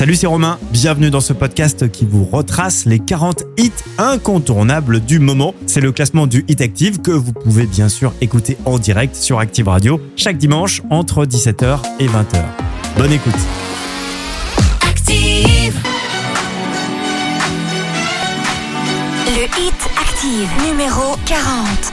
Salut, c'est Romain. Bienvenue dans ce podcast qui vous retrace les 40 hits incontournables du moment. C'est le classement du Hit Active que vous pouvez bien sûr écouter en direct sur Active Radio chaque dimanche entre 17h et 20h. Bonne écoute. Active. Le Hit Active numéro 40.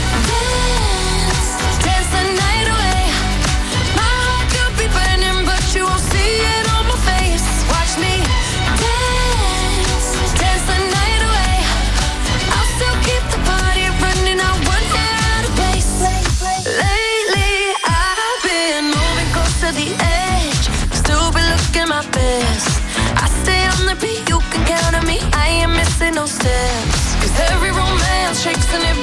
no steps. Cause every romance shakes and it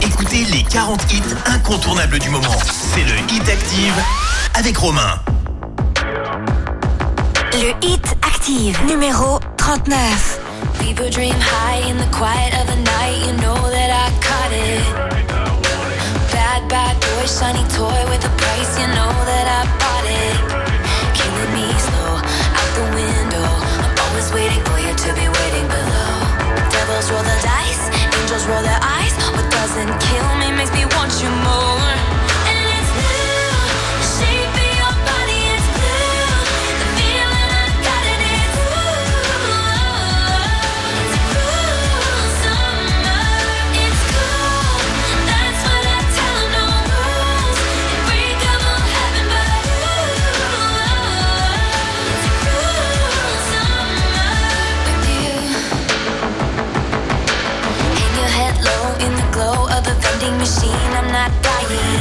écoutez les 40 hits incontournables du moment. C'est le Hit Active avec Romain. Le Hit Active, numéro 39. People dream high in the quiet of the night, you know that I caught it. Bad, bad boy, shiny toy with a price, you know that I bought it. Killing me slow, out the window. I'm always waiting for you to be waiting below. Devils roll the dice, angels roll their eyes. machine, I'm not dying.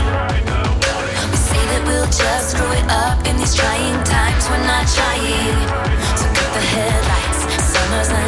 We say that we'll just screw it up in these trying times, we're not trying. So cut the headlights, summer's night.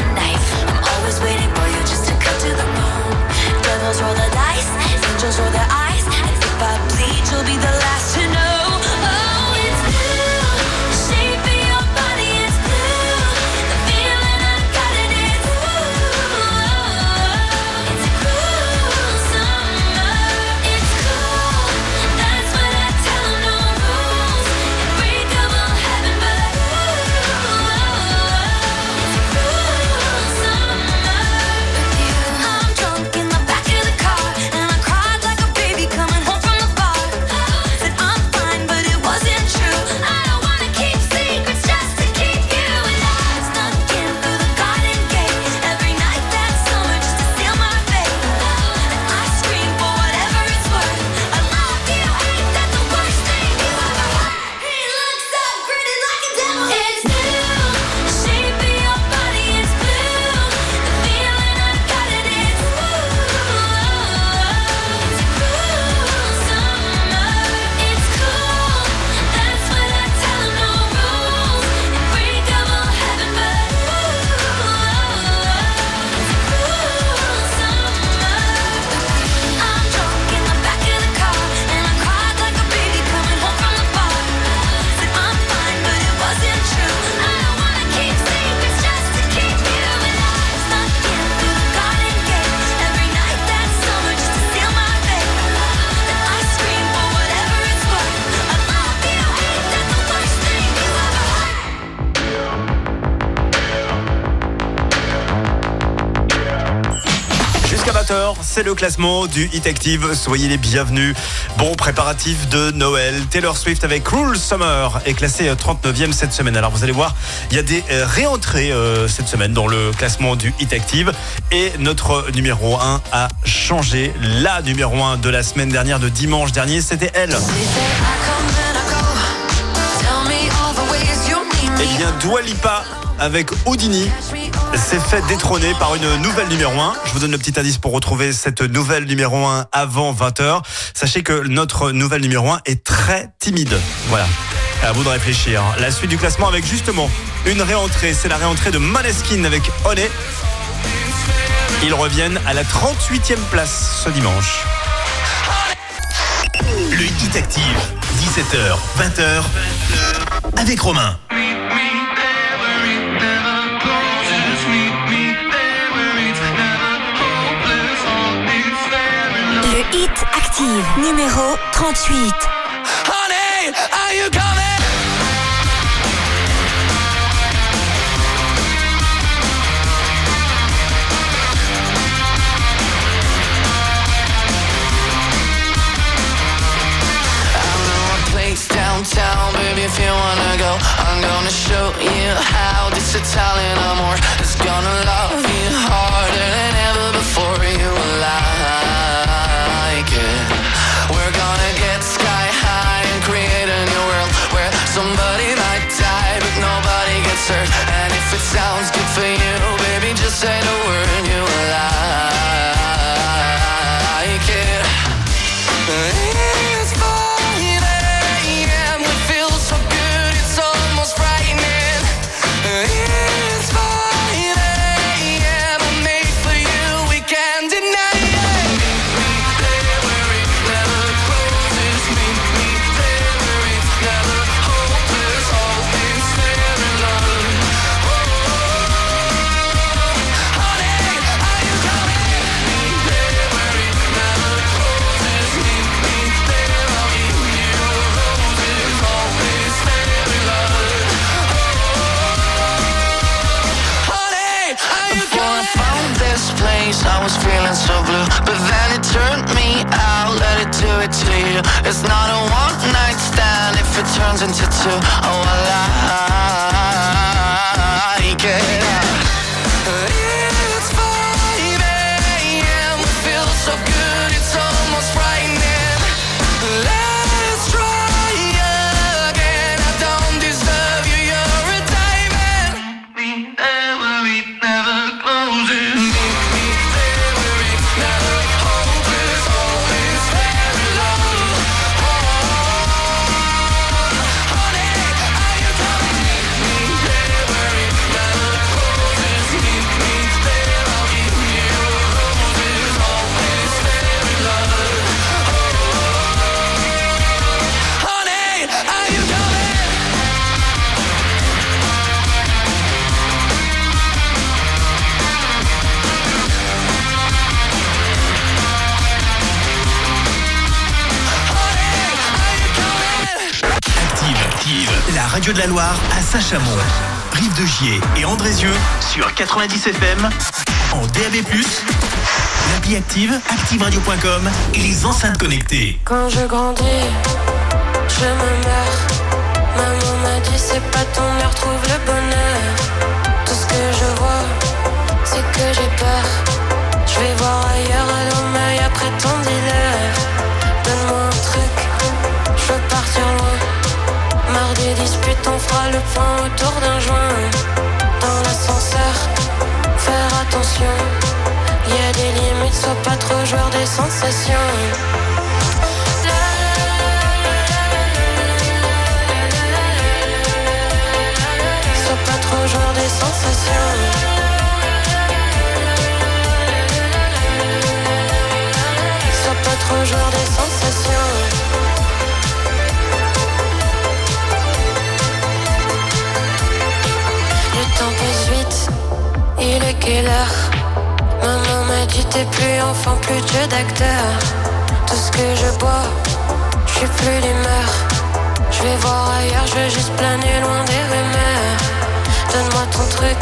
C'est le classement du Hit Active. Soyez les bienvenus. Bon préparatif de Noël. Taylor Swift avec Cruel Summer est classé 39e cette semaine. Alors vous allez voir, il y a des euh, réentrées euh, cette semaine dans le classement du Hit Active. Et notre numéro 1 a changé. La numéro 1 de la semaine dernière, de dimanche dernier, c'était elle. Eh bien, Dua Lipa avec Houdini s'est fait détrôner par une nouvelle numéro 1. Je vous donne le petit indice pour retrouver cette nouvelle numéro 1 avant 20h. Sachez que notre nouvelle numéro 1 est très timide. Voilà. À vous de réfléchir. La suite du classement avec justement une réentrée. C'est la réentrée de Maneskin avec Honey. Ils reviennent à la 38e place ce dimanche. Le Hit Active, 17h, 20h, avec Romain. Hit Active, numéro 38. Honey, are you coming? place downtown, baby, if you wanna go I'm gonna show you how this Italian amor is gonna love you harder than ever before you somebody might die but nobody gets hurt. And if it sounds good for you, baby, just say the word was feeling so blue. But then it turned me out, let it do it to you. It's not a one night stand if it turns into two Oh, I like it. Radio de la Loire à Saint-Chamond, Rive de Gier et Andrézieux sur 90 FM, en DAB+, l'appli Active, activeradio.com et les enceintes connectées. Quand je grandis, je me meurs. Maman m'a dit c'est pas ton heure, trouve le bonheur. Tout ce que je vois, c'est que j'ai peur. Je vais voir ailleurs à l'homme après ton dealer. Donne-moi des disputes, on fera le point autour d'un joint. Dans l'ascenseur, faire attention. Y a des limites, sois pas trop joueur des sensations. Sois pas trop joueur des sensations. Sois pas trop joueur des sensations. Il est quelle heure Maman m'a dit t'es plus enfant, plus jeu d'acteur. Tout ce que je bois, je suis plus d'humeur. Je vais voir ailleurs, je veux juste planer loin des rumeurs. Donne-moi ton truc,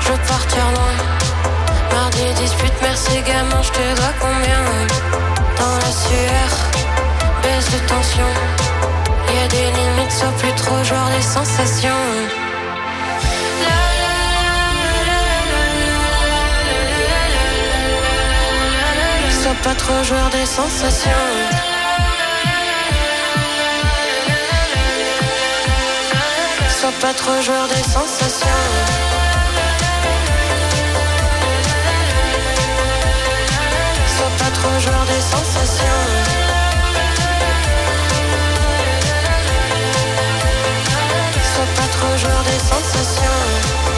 je veux partir loin. Marre des disputes, merci gamin, je te dois combien? Dans la sueur, baisse de tension. Y a des limites, sois plus trop joueur des sensations. Pas trop joueur des sensations. Sois pas trop joueur des sensations. Sois pas trop joueur des sensations. Sois pas trop joueur des sensations.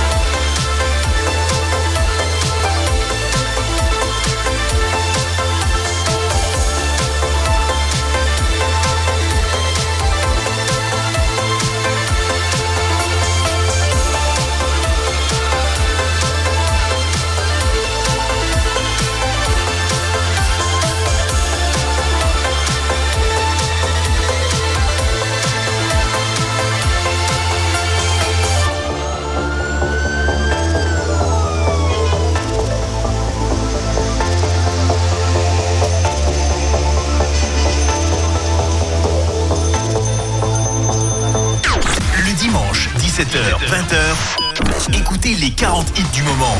17h, 20h, écoutez les 40 hits du moment.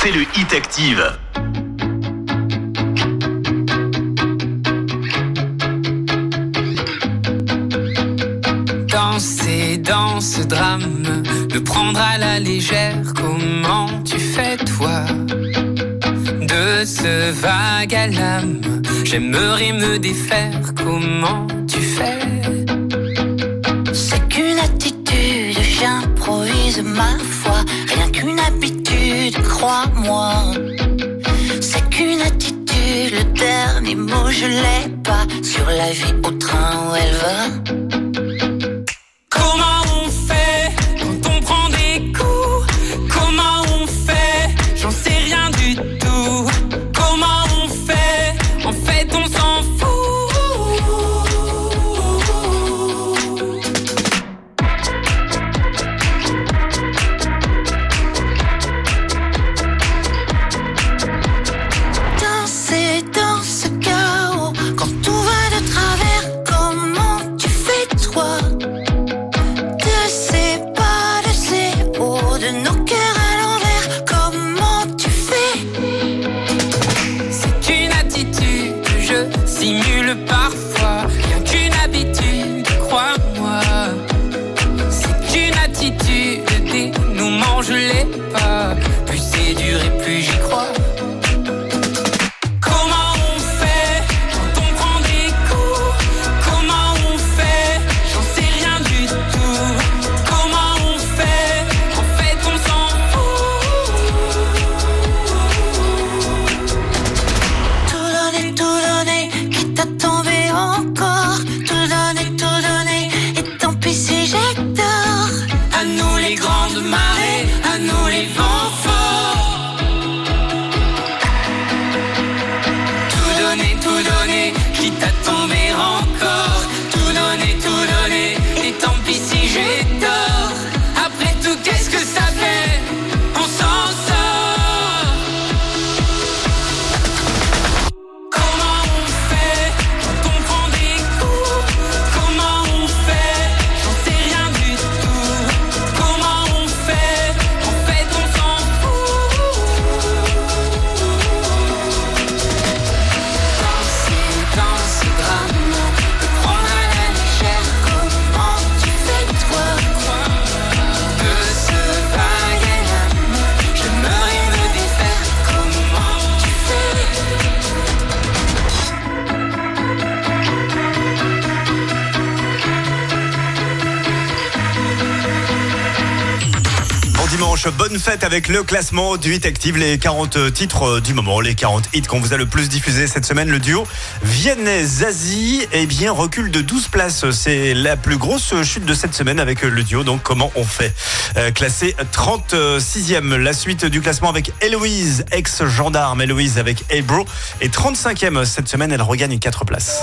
C'est le Hit Active. Danser dans ce drame, le prendre à la légère, comment tu fais toi? De ce vague à l'âme, j'aimerais me défaire, comment tu fais? Ma foi. Rien qu'une habitude, crois-moi. C'est qu'une attitude, le dernier mot je l'ai pas. Sur la vie au train où elle va. Avec le classement du Hit Active, les 40 titres euh, du moment, les 40 hits qu'on vous a le plus diffusé cette semaine. Le duo Vianney-Zazie, eh bien, recule de 12 places. C'est la plus grosse chute de cette semaine avec le duo. Donc, comment on fait Euh, Classé 36e. La suite du classement avec Héloïse, ex-gendarme. Héloïse avec Hey Bro. Et 35e cette semaine, elle regagne 4 places.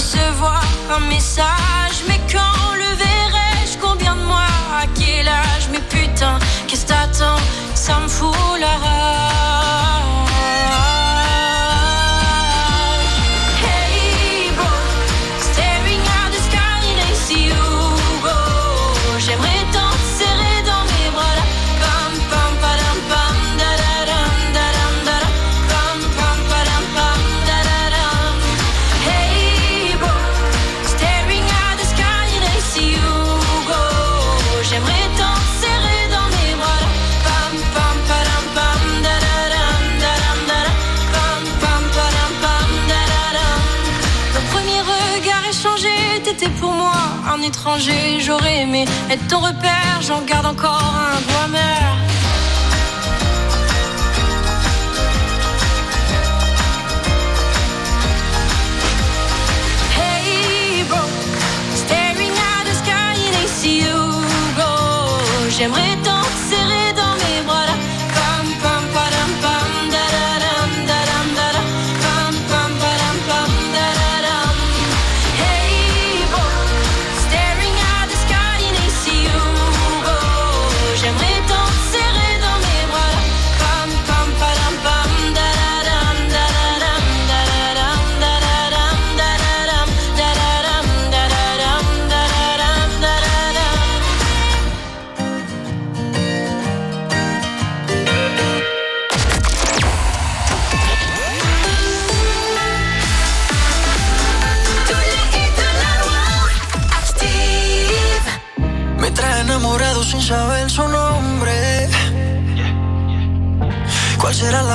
Recevoir un message. Mais quand le verrai-je? Combien de mois? À quel âge? Mais putain, qu'est-ce que t'attends? Ça me fout la rage. Étranger. J'aurais aimé être ton repère, j'en garde encore un goût amer.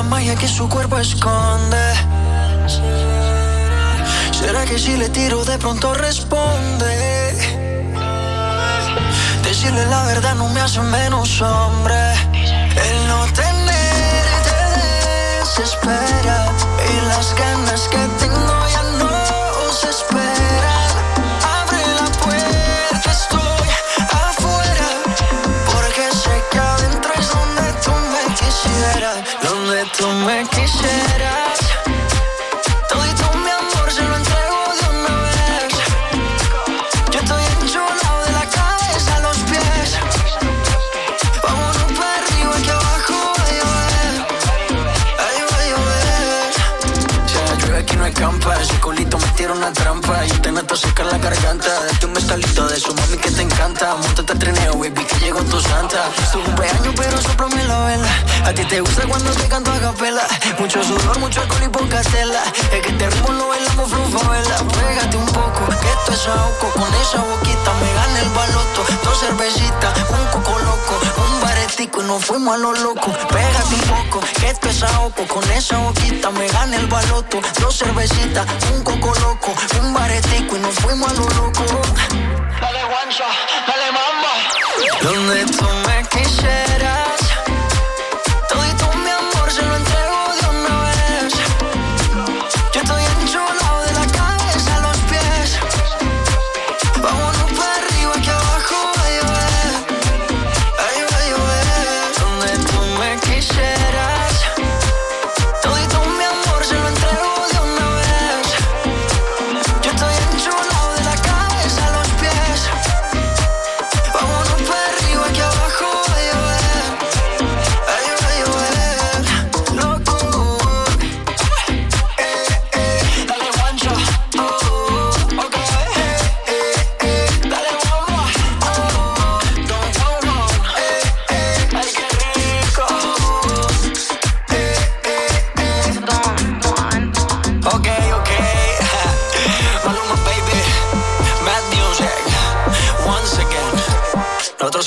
Magia que su cuerpo esconde? ¿Será que si le tiro de pronto responde? Decirle la verdad no me hace menos hombre. El no tenerte desespera y las ganas que me quisieras. Todito mi amor se lo entrego de una vez. Yo estoy enchulado de la cabeza a los pies. Vámonos para arriba que abajo a llover. Va a llover. La llueve aquí no hay campa, ese culito me tira una trampa. Yo te noto secar la garganta. Date un bestalito de su mami que te encanta. Llegó tu santa. Es tu cumpleaños, pero soplame la vela. A ti te gusta cuando te canto a capela. Mucho sudor, mucho alcohol y poca tela. Es que te ritmo lo bailamos vela. Pégate un poco, que esto es ahogo. Con esa boquita me gana el baloto. Dos cervecitas, un coco loco. Un baretico y nos fuimos a lo loco. Pégate un poco, que esto es ahogo. Con esa boquita me gana el baloto. Dos cervecitas, un coco loco. Un baretico y nos fuimos a lo loco. Dale guancha. Donde tú me quisieras.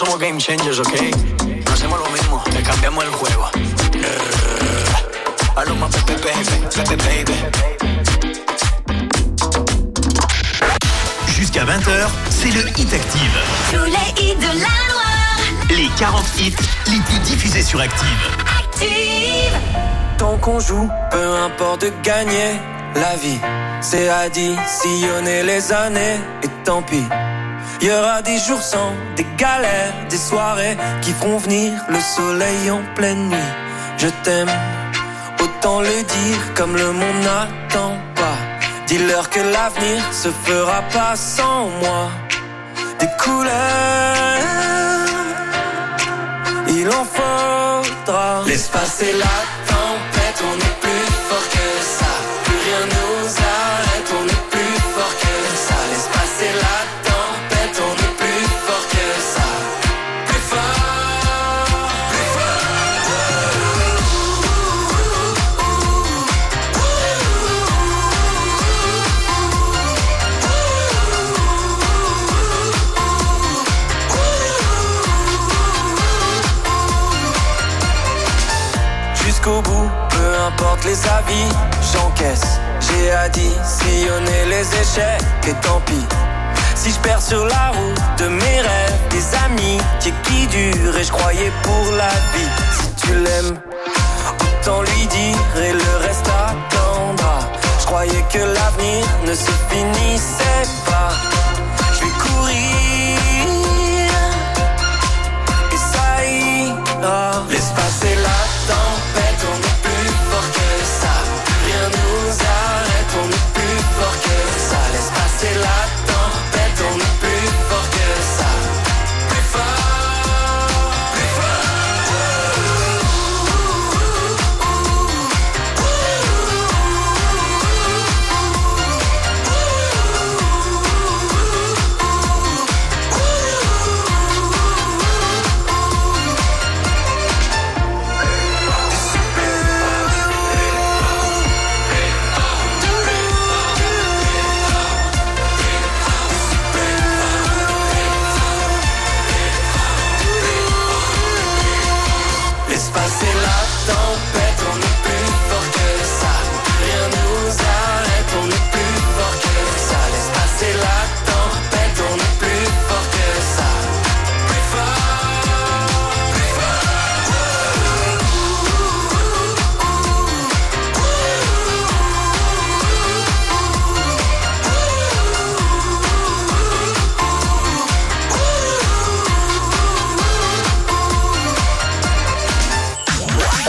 Somos game changers, ok? No hacemos lo mismo, le cambiamos el juego. Jusqu'à 20h, c'est le Hit Active. Tous les hits de la Loire. Les 40 hits les plus diffusés sur Active. Active. Tant qu'on joue, peu importe de gagner la vie. C'est additionner les années et tant pis. Y aura des jours sans, des galères, des soirées qui feront venir le soleil en pleine nuit. Je t'aime, autant le dire comme le monde n'attend pas. Dis-leur que l'avenir se fera pas sans moi. Des couleurs, il en faudra. Laisse passer la tempête, on est plus fort que ça. Plus rien nous arrête, on est peu importe les avis, j'encaisse. J'ai additionné les échecs et tant pis. Si je perds sur la route de mes rêves, des amis qui, qui durent et je croyais pour la vie. Si tu l'aimes, autant lui dire et le reste attendra. Je croyais que l'avenir ne se finissait pas. Je vais courir et ça ira. Laisse passer la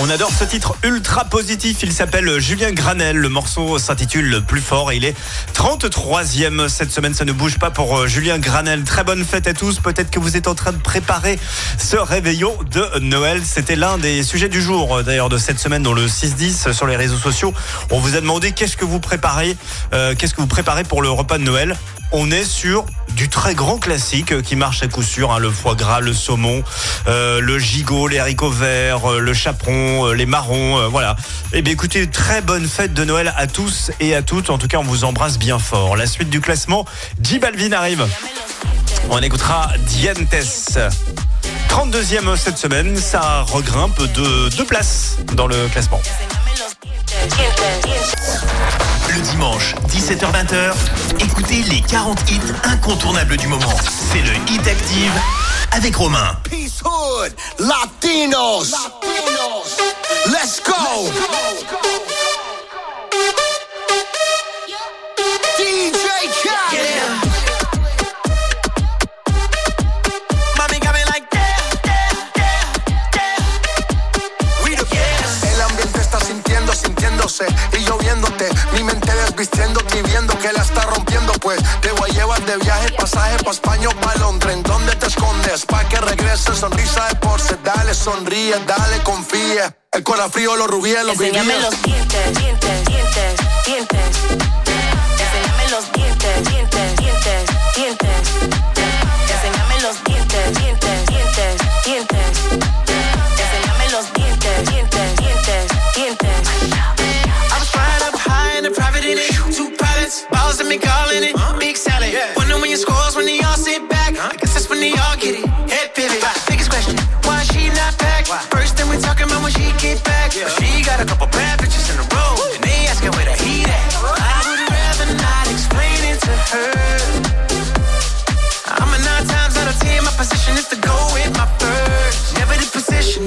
On adore ce titre ultra positif. Il s'appelle Julien Granel. Le morceau s'intitule Plus fort et il est 33e cette semaine. Ça ne bouge pas pour euh, Julien Granel. Très bonne fête à tous. Peut-être que vous êtes en train de préparer ce réveillon de Noël. C'était l'un des sujets du jour euh, d'ailleurs de cette semaine dans le 6-10 sur les réseaux sociaux. On vous a demandé qu'est-ce que vous préparez, euh, qu'est-ce que vous préparez pour le repas de Noël. On est sur du très grand classique euh, qui marche à coup sûr, hein, le foie gras, le saumon, euh, le gigot, les haricots verts, euh, le chaperon, les marrons, voilà. Eh bien écoutez, très bonne fête de Noël à tous et à toutes. En tout cas, on vous embrasse bien fort. La suite du classement, J Balvin arrive. On écoutera Dientes. 32e cette semaine, ça regrimpe de deux places dans le classement. Le dimanche, 17h-20h, écoutez les 40 hits incontournables du moment. C'est le Hit Active avec Romain. Peace Hood, Latinos. Let's pa' España o pa' Londres. ¿En dónde te escondes? Pa' que regrese, sonrisa de porce. Dale, sonríe, dale, confía. El corazón frío, los rubíes, los Enséñame los dientes, dientes, dientes, dientes.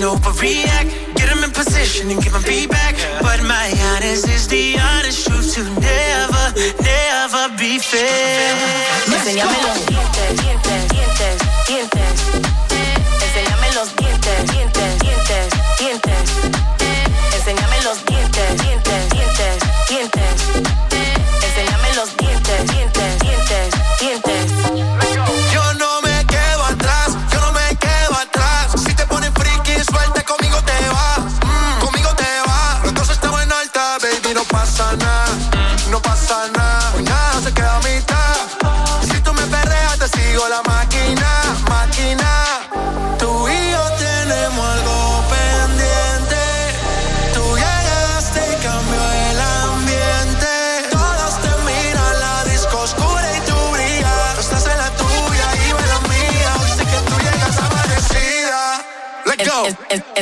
Overreact. Get them in position and give them feedback. But my honest is the honest truth to never, never be fair. Enséñame los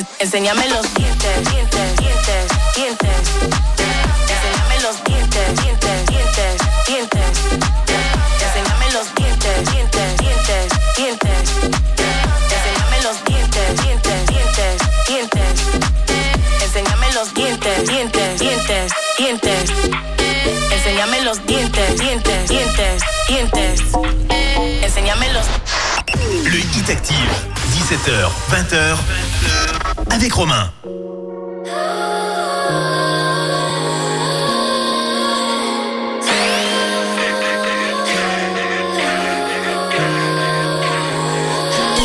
En- en- en- enséñame los dientes, dientes, dientes, dientes. Enséñame los dientes, dientes, dientes, dientes. Enséñame los dientes, dientes, dientes, dientes. Enséñame los dientes, dientes, dientes, dientes. Enséñame los dientes, dientes, dientes, dientes. Enséñame los dientes, dientes, dientes, dientes. Enséñame los Le Hit Active, 17h, 20h, avec Romain.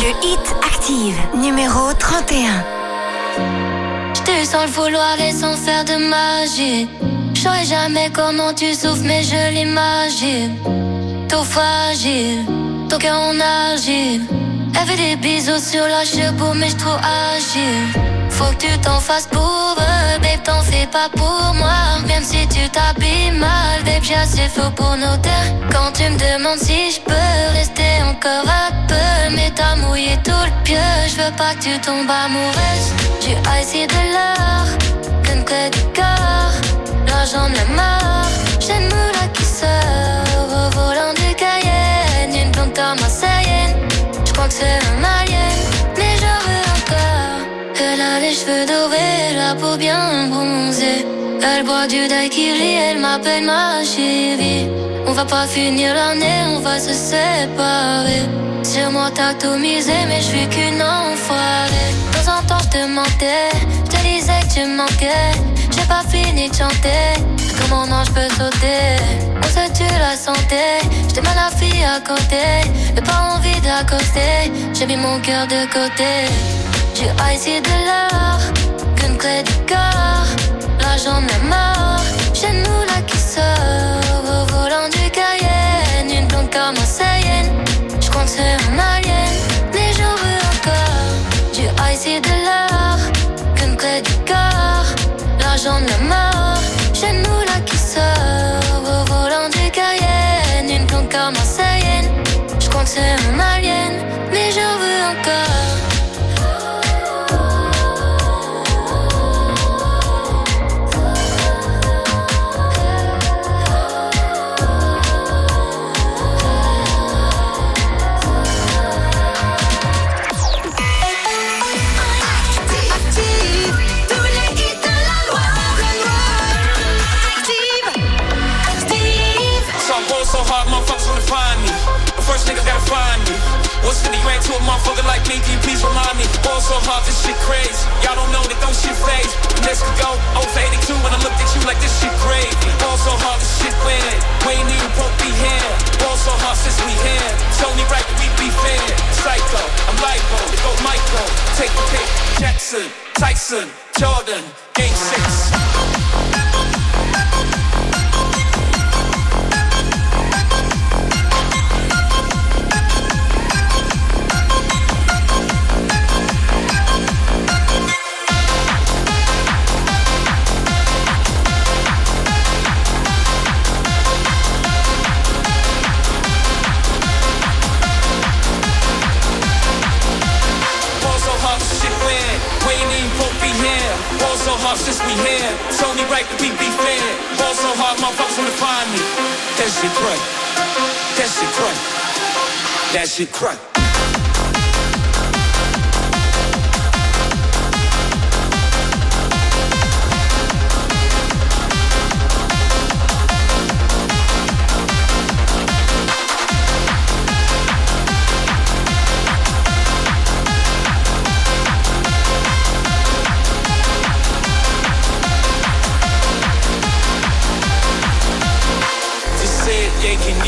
Le hit active numéro 31. J't'ai eu sans le vouloir et sans faire de magie. J'saurais jamais comment tu souffres, mais je l'imagine. Tout fragile, ton cœur en argile. Elle fait des bisous sur la cheveux, mais j'trouve agile. Faut que tu t'en fasses pour eux, babe, t'en fais pas pour moi. Même si tu t'habilles mal, babe, j'ai assez faux pour nos terres. Quand tu me demandes si je peux rester encore un peu, mais t'as mouillé tout le pieu. Je veux pas que tu tombes amoureuse. J'ai essayé de l'art, qu'une clé du corps. J'en ai marre, j'ai une moula qui sort au volant du Cayenne. Une blonde comme je c'est un alien, mais j'en veux encore. Elle a les cheveux dorés, la peau bien bronzée. Elle boit du daiquiri, elle m'appelle ma chérie. On va pas finir l'année, on va se séparer. Sur moi t'as mais je suis qu'une enfoirée. De temps en temps je te mentais, je te disais que tu manquais. J'ai pas fini de chanter, comment non je peux sauter. On se tue la santé, j'étais mal la fille à côté. J'ai pas envie d'accoster, j'ai mis mon cœur de côté. J'ai essayé de l'art, qu'une clé du corps. Là j'en ai marre, j'ai une moula qui sort au volant du Cayenne. Une blonde comme crois que c'est un alien, mais j'en veux encore. J'ai essayé de l'art, qu'une clé du corps. Là j'en ai c'est un alien, like me? Please remind me? Ball so hard, this shit crazy. Y'all don't know that don't shit phase. Could go 0 for 82 when I looked at you like this shit crazy. Ball so hard, this shit weird. We ain't even broke be here. Ball so hard since we here. It's only right we be fair. Psycho, I'm lipo, go Michael. Take the pick. Jackson, Tyson, Jordan, Game 6. Since we here. It's only right that we be fair. Ball so hard, my motherfuckers wanna find me. That shit crack. That shit crack. That shit crack.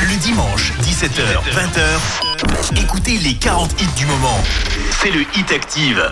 Le dimanche, 17h, 20h, écoutez les 40 hits du moment. C'est le Hit Active.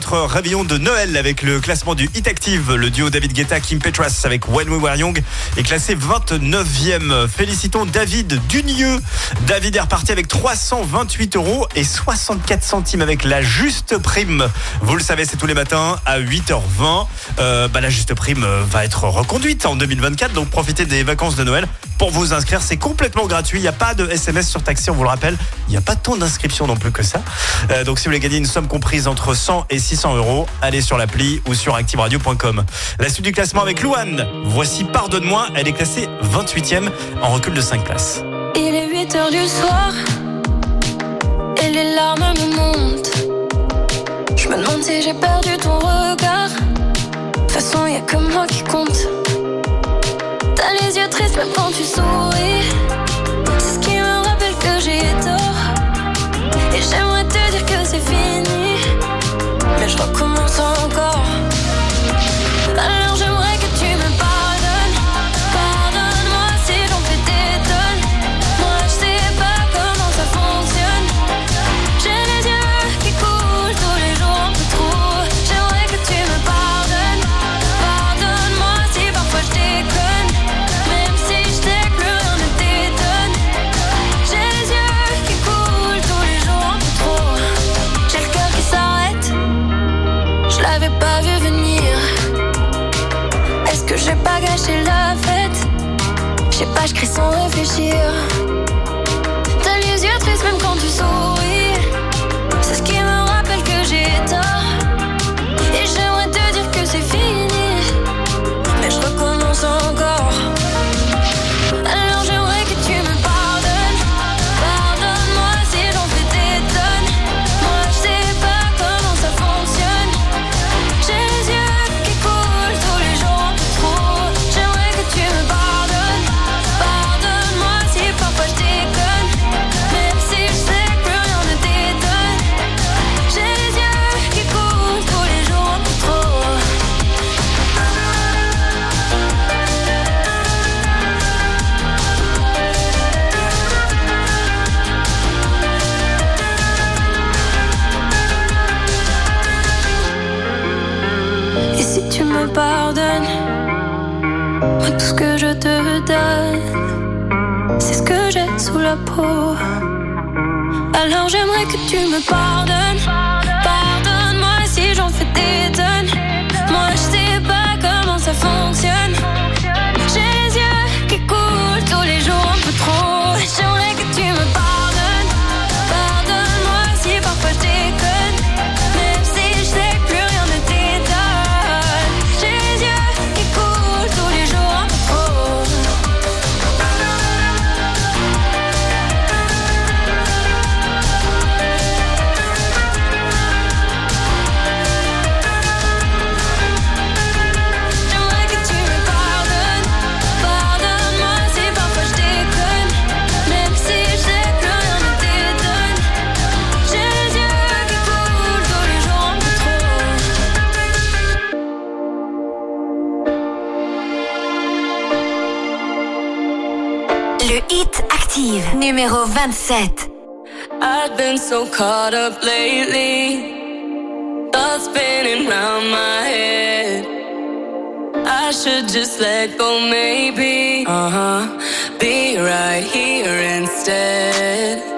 Votre réveillon de Noël avec le classement du Hit Active. Le duo David Guetta, Kim Petras avec When We Were Young est classé 29e. Félicitons David Dunieux. David est reparti avec 328 euros et 64 centimes avec la juste prime. Vous le savez, c'est tous les matins à 8h20. Euh, bah, la juste prime va être reconduite en 2024, donc profitez des vacances de Noël. Pour vous inscrire, c'est complètement gratuit. Il n'y a pas de SMS sur taxi, on vous le rappelle. Il n'y a pas tant d'inscriptions non plus que ça. Euh, donc si vous voulez gagner une somme comprise entre 100 et 600 euros, allez sur l'appli ou sur activeradio.com. La suite du classement avec Louane. Voici Pardonne-moi. Elle est classée 28e en recul de 5 places. Il est 8 heures du soir et les larmes me montent. Je me demande si j'ai perdu ton regard. De toute façon, y a que moi qui compte. T'as les yeux tristes même quand tu souris. C'est ce qui me rappelle que j'ai tort. Et j'aimerais te dire que c'est fini. Mais je recommence encore. Alors j'aimerais Je sais pas, pardonne. Moi, tout ce que je te donne, c'est ce que j'ai sous la peau. Alors j'aimerais que tu me pardonnes. Pardonne-moi si j'en fais des tonnes. Moi, je sais pas comment ça fonctionne. numéro 27. I've been so caught up lately. Thoughts spinning round my head. I should just let go, maybe. Uh huh. Be right here instead.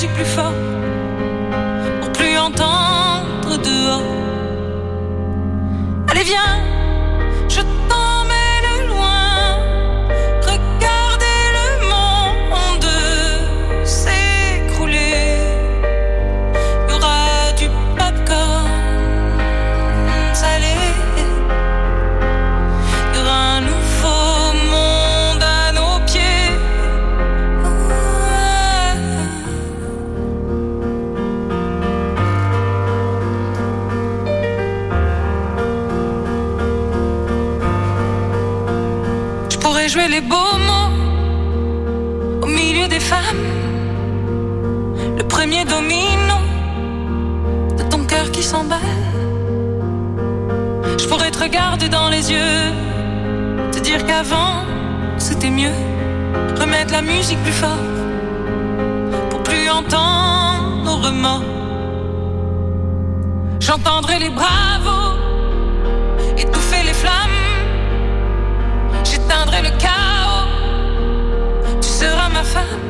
musique plus fort. premier domino de ton cœur qui s'emballe. Je pourrais te regarder dans les yeux, te dire qu'avant c'était mieux. Remettre la musique plus fort pour plus entendre nos remords. J'entendrai les bravos étouffer les flammes. J'éteindrai le chaos. Tu seras ma femme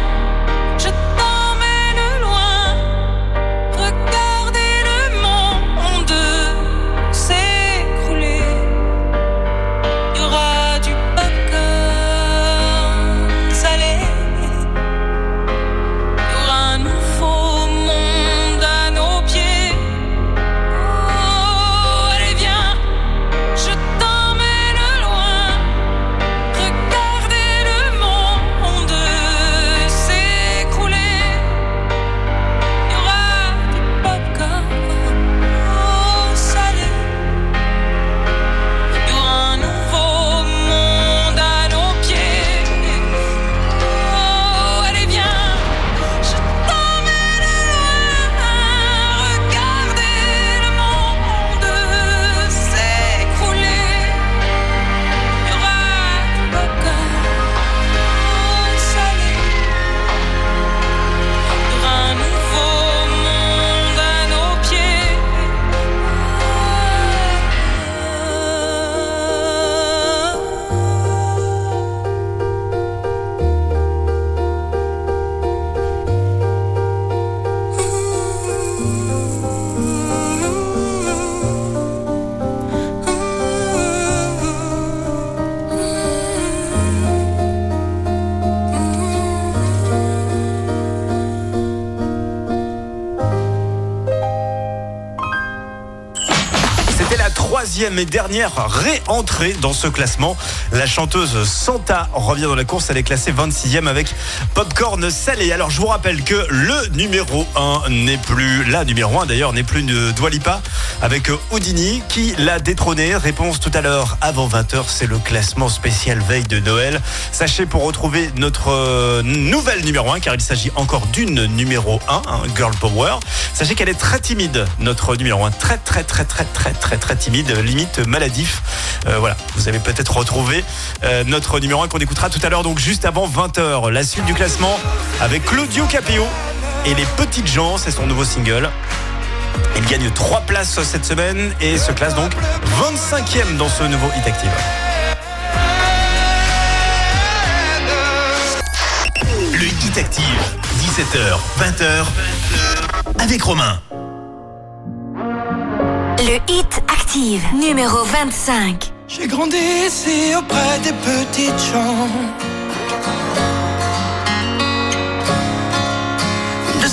Troisième et dernière réentrée dans ce classement. La chanteuse Santa revient dans la course. Elle est classée 26e avec Popcorn Salé. Alors, je vous rappelle que le numéro 1 n'est plus, la numéro 1 d'ailleurs, n'est plus de Dwalipa avec Houdini qui l'a détrôné. Réponse tout à l'heure avant 20h. C'est le classement spécial veille de Noël. Sachez pour retrouver notre euh, nouvelle numéro 1, car il s'agit encore d'une numéro 1, hein, Girl Power. Sachez qu'elle est très timide, notre numéro 1. Très, très, très, très, très, très, très timide, limite maladif. Euh, voilà, vous avez peut-être retrouvé euh, notre numéro 1 qu'on écoutera tout à l'heure, donc juste avant 20h. La suite du classement avec Claudio Capéo et les petites gens, c'est son nouveau single. Il gagne 3 places cette semaine et se classe donc 25e dans ce nouveau Hit Active. Le Hit Active, 17h, 20h, avec Romain. Le Hit Active, numéro 25. J'ai grandi ici auprès des petites gens.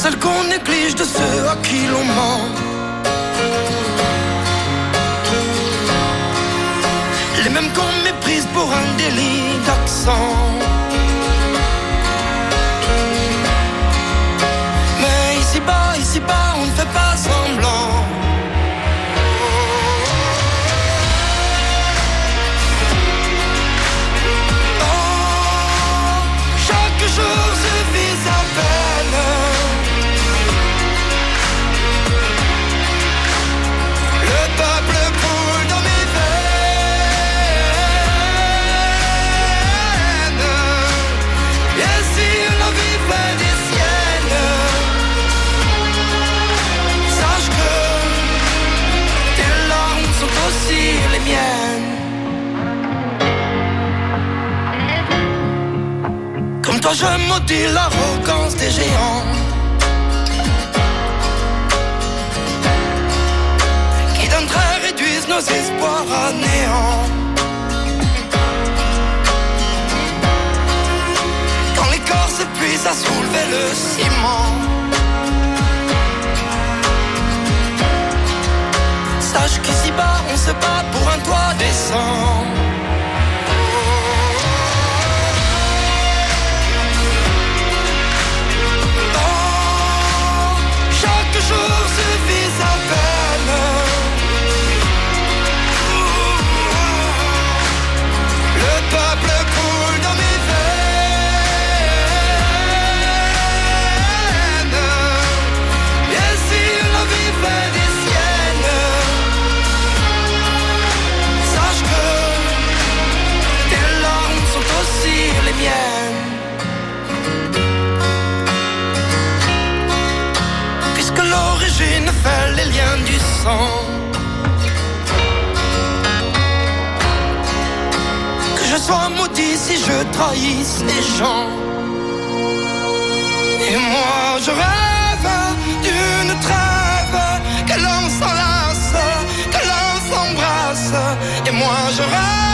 Celles qu'on néglige, de ceux à qui l'on ment. Les mêmes qu'on méprise pour un délit d'accent. Mais ici-bas, ici-bas, on ne fait pas semblant. L'arrogance des géants. Qui d'un trait réduisent nos espoirs à néant. Quand les corps s'épuisent à soulever le ciment. Sache qu'ici-bas, on se bat pour un toit décent. Sois maudit si je trahisse les gens. Et moi je rêve d'une trêve, que l'on s'enlace, que l'on s'embrasse. Et moi je rêve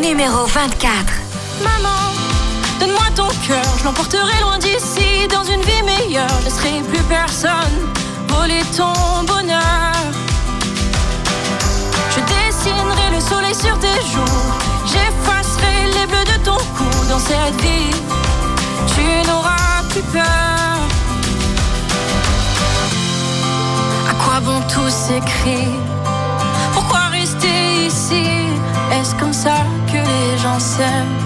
Numéro 24. Maman, donne-moi ton cœur, je l'emporterai loin d'ici, dans une vie meilleure. Je laisserai plus personne voler ton bonheur. Je dessinerai le soleil sur tes joues, j'effacerai les bleus de ton cou dans cette vie. Tu n'auras plus peur. À quoi bon tous ces cris Pourquoi rester ici? Comme ça que les gens s'aiment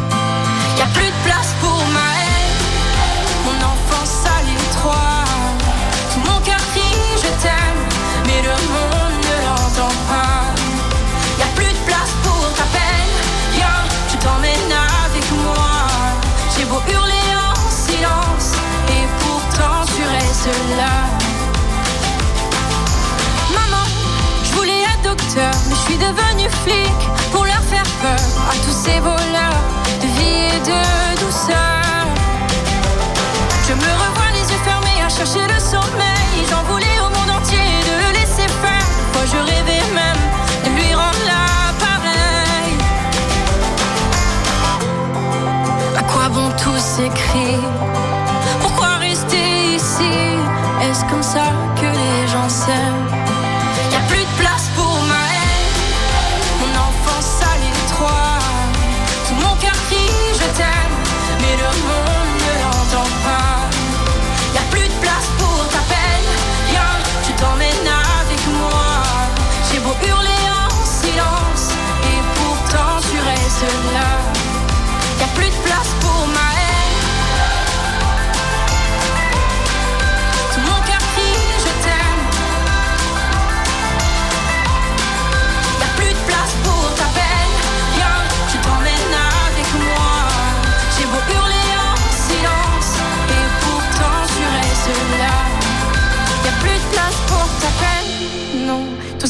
Y a plus de place pour ma haine. Mon enfance salit trois. Tout mon cœur crie je t'aime, mais le monde ne l'entend pas. Y a plus de place pour ta peine. Viens, je t'emmène avec moi. J'ai beau hurler en silence, et pourtant tu restes là. Maman, je voulais être docteur, mais je suis devenu flic pour faire peur à tous ces voleurs de vie et de douceur. Je me revois les yeux fermés à chercher le sommeil. J'en voulais au monde entier de le laisser faire. Moi je rêvais même de lui rendre l'appareil. À quoi bon tous ces cris Pourquoi rester ici? Est-ce comme ça que les gens s'aiment?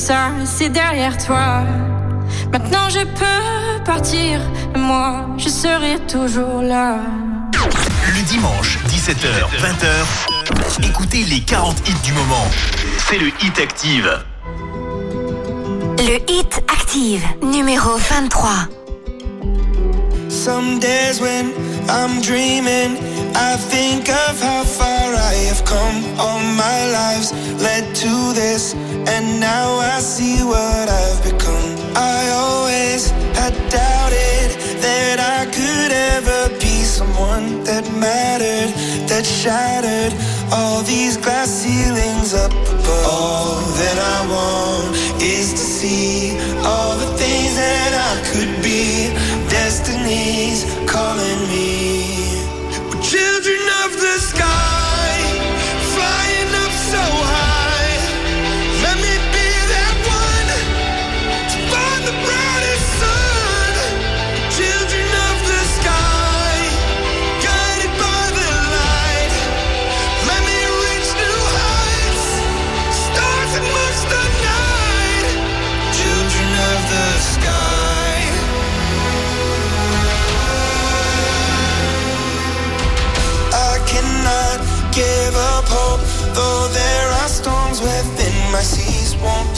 Ça c'est derrière toi. Maintenant je peux partir, moi je serai toujours là. Le dimanche, 17h, 20h, écoutez les 40 hits du moment. C'est le Hit Active. Le Hit Active, numéro 23. Some days when I'm dreaming, I think of how far I have come. All my lives led to this, and now I see what I've become. I always had doubted that I could ever be someone that mattered, that shattered all these glass ceilings up above. All that I want is to see all the things that I could be. Destiny's calling me. We're children of the sky, flying up so high.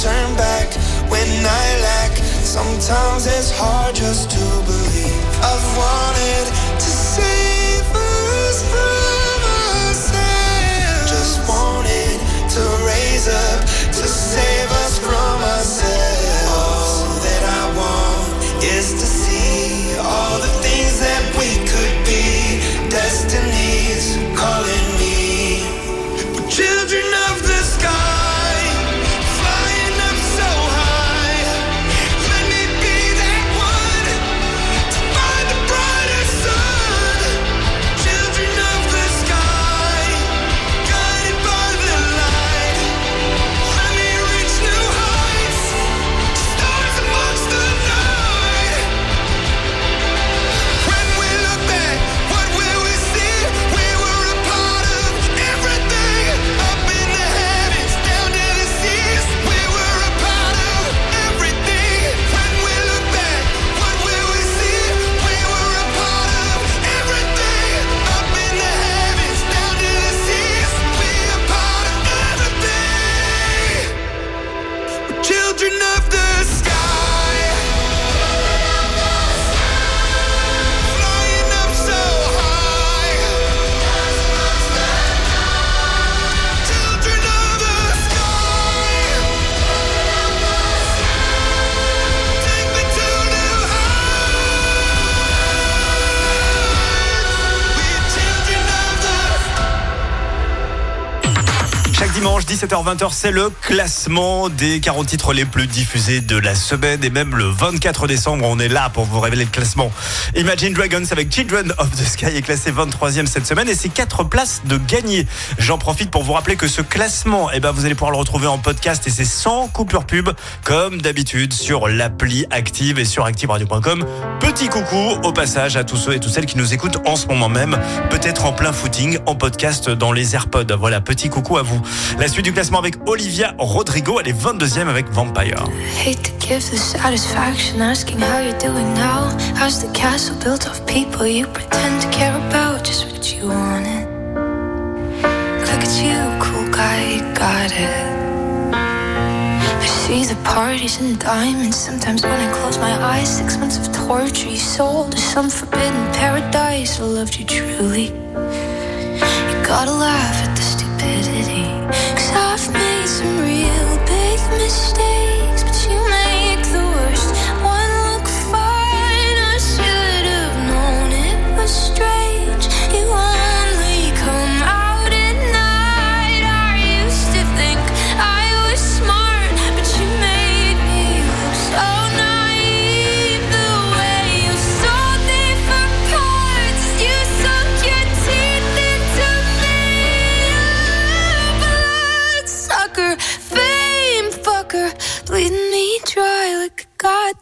Turn back when I lack. Sometimes it's hard just to believe. I've wanted to save us from ourselves. Just wanted to raise up to save us from ourselves. 17h-20h, c'est le classement des 40 titres les plus diffusés de la semaine. Et même le 24 décembre, on est là pour vous révéler le classement. Imagine Dragons avec Children of the Sky est classé 23e cette semaine et c'est 4 places de gagner. J'en profite pour vous rappeler que ce classement, eh ben, vous allez pouvoir le retrouver en podcast et c'est sans coupure pub, comme d'habitude, sur l'appli Active et sur ActiveRadio.com. Petit coucou au passage à tous ceux et toutes celles qui nous écoutent en ce moment même, peut-être en plein footing, en podcast dans les AirPods. Voilà, petit coucou à vous. Suite du classement avec Olivia Rodrigo, elle est 22e avec Vampire. Hate to give the satisfaction asking how you're doing now. How's the castle built of people you pretend to care about? Just what you wanted. Look at you, cool guy, got it. I see the parties and diamonds. Sometimes when I close my eyes, six months of torture you sold to some forbidden paradise. I loved you truly. You gotta laugh at the stupidity. Cause I've made some real big mistakes,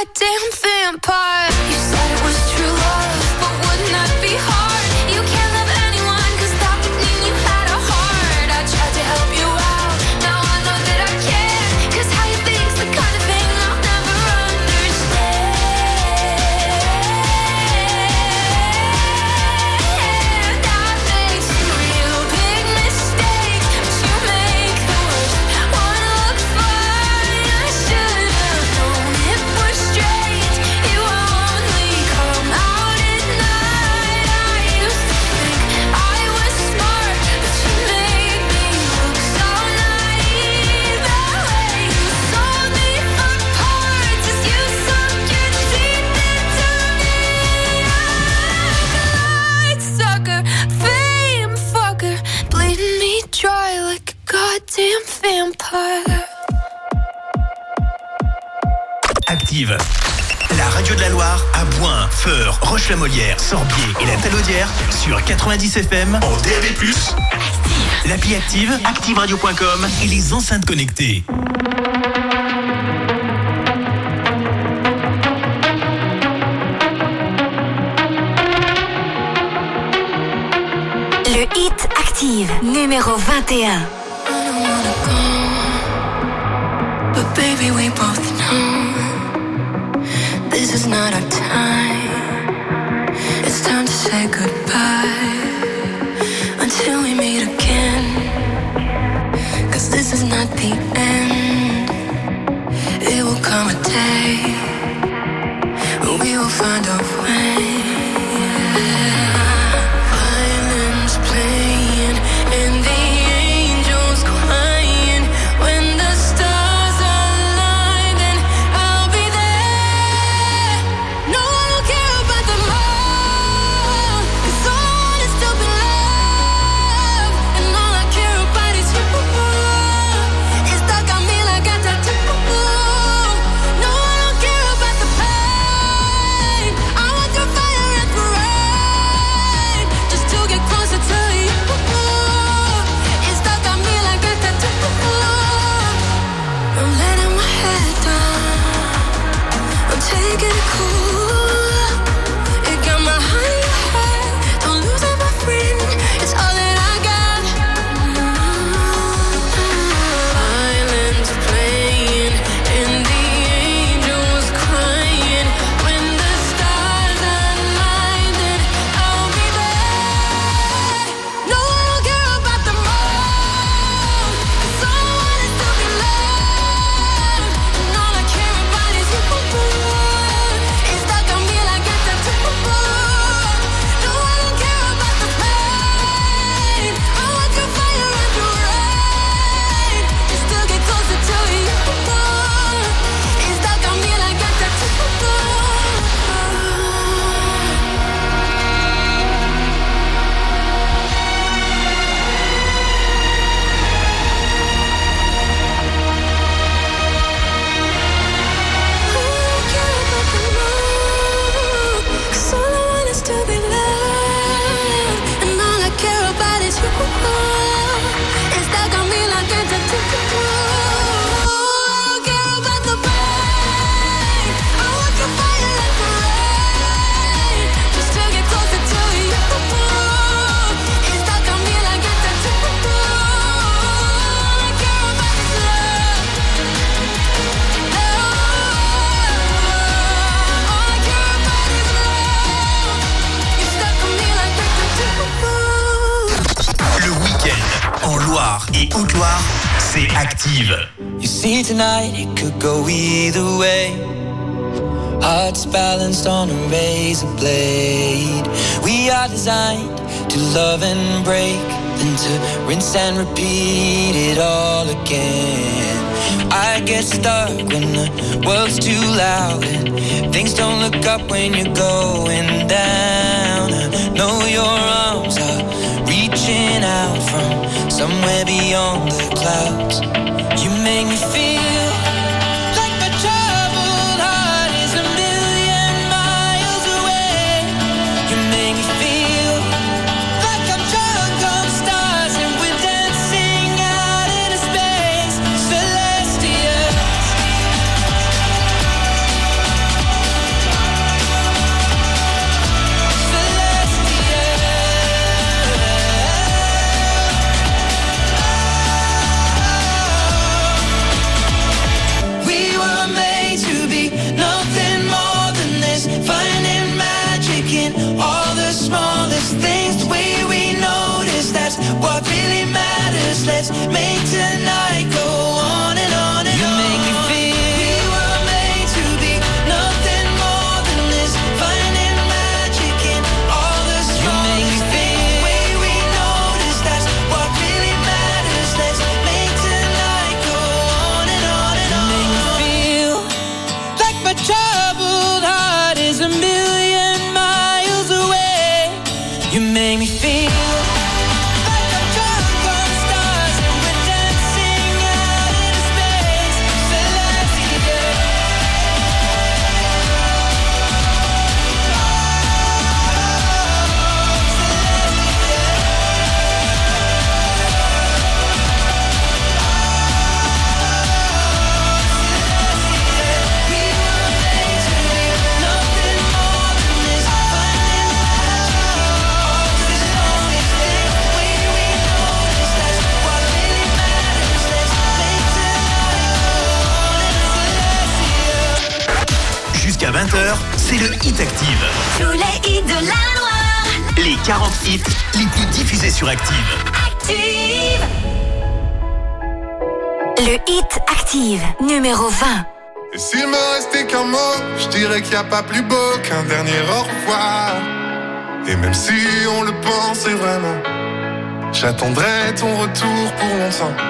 goddamn vampire. Active. La radio de la Loire à Boin, Feur, Roche-la-Molière, Sorbier et la Talaudière sur 90 FM en DAB+. L'appli Active, activeradio.com et les enceintes connectées. Le hit active, numéro 21. But baby, we both know not our time. It's time to say goodbye until we meet again. Cause this is not the end. It will come a day when we will find a way. And repeat it all again. I get stuck when the world's too loud and things don't look up when you're going down. I know your You make me feel. 20h, c'est le Hit Active. Tous les hits de la Loire. Les 40 hits les plus diffusés sur Active. Active. Le hit Active, numéro 20. Et s'il me restait qu'un mot, je dirais qu'il n'y a pas plus beau qu'un dernier au revoir. Et même si on le pensait vraiment, j'attendrai ton retour pour longtemps.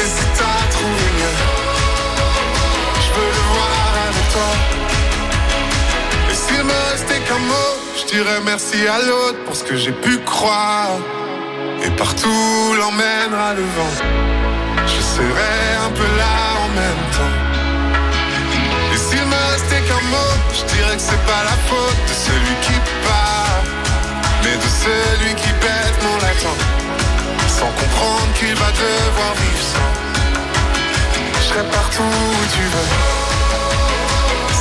Et si t'as mieux, je veux le voir avec toi. Et s'il me restait qu'un mot, je dirais merci à l'autre pour ce que j'ai pu croire. Et partout l'emmènera le vent. Je serai un peu là en même temps. Et s'il me restait qu'un mot, je dirais que c'est pas la faute de celui qui part, mais de celui qui bêtement l'attend, sans comprendre qu'il va devoir vivre sans. Je serai partout où tu veux,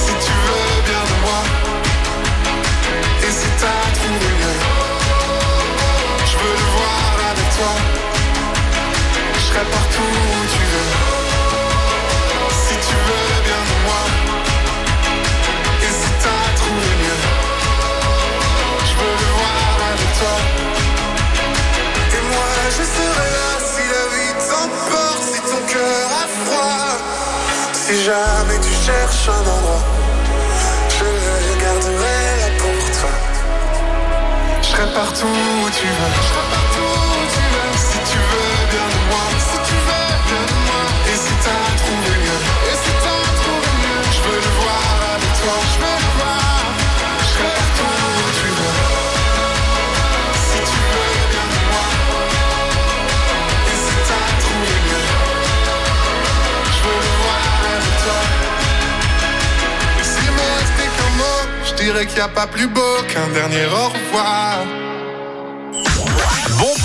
si tu veux bien de moi. Et si t'as trouvé mieux, je veux le voir avec toi. Je serai partout où tu veux. Si tu veux bien de moi. Et si t'as trouvé mieux. Je veux le voir avec toi. Je serai là si la vie t'emporte, si ton cœur a froid. Si jamais tu cherches un endroit, je garderai là pour toi. Je serai partout où tu veux. Je serai partout où tu veux. Si tu veux bien de moi. Si tu veux dirais qu'il n'y a pas plus beau qu'un dernier au revoir.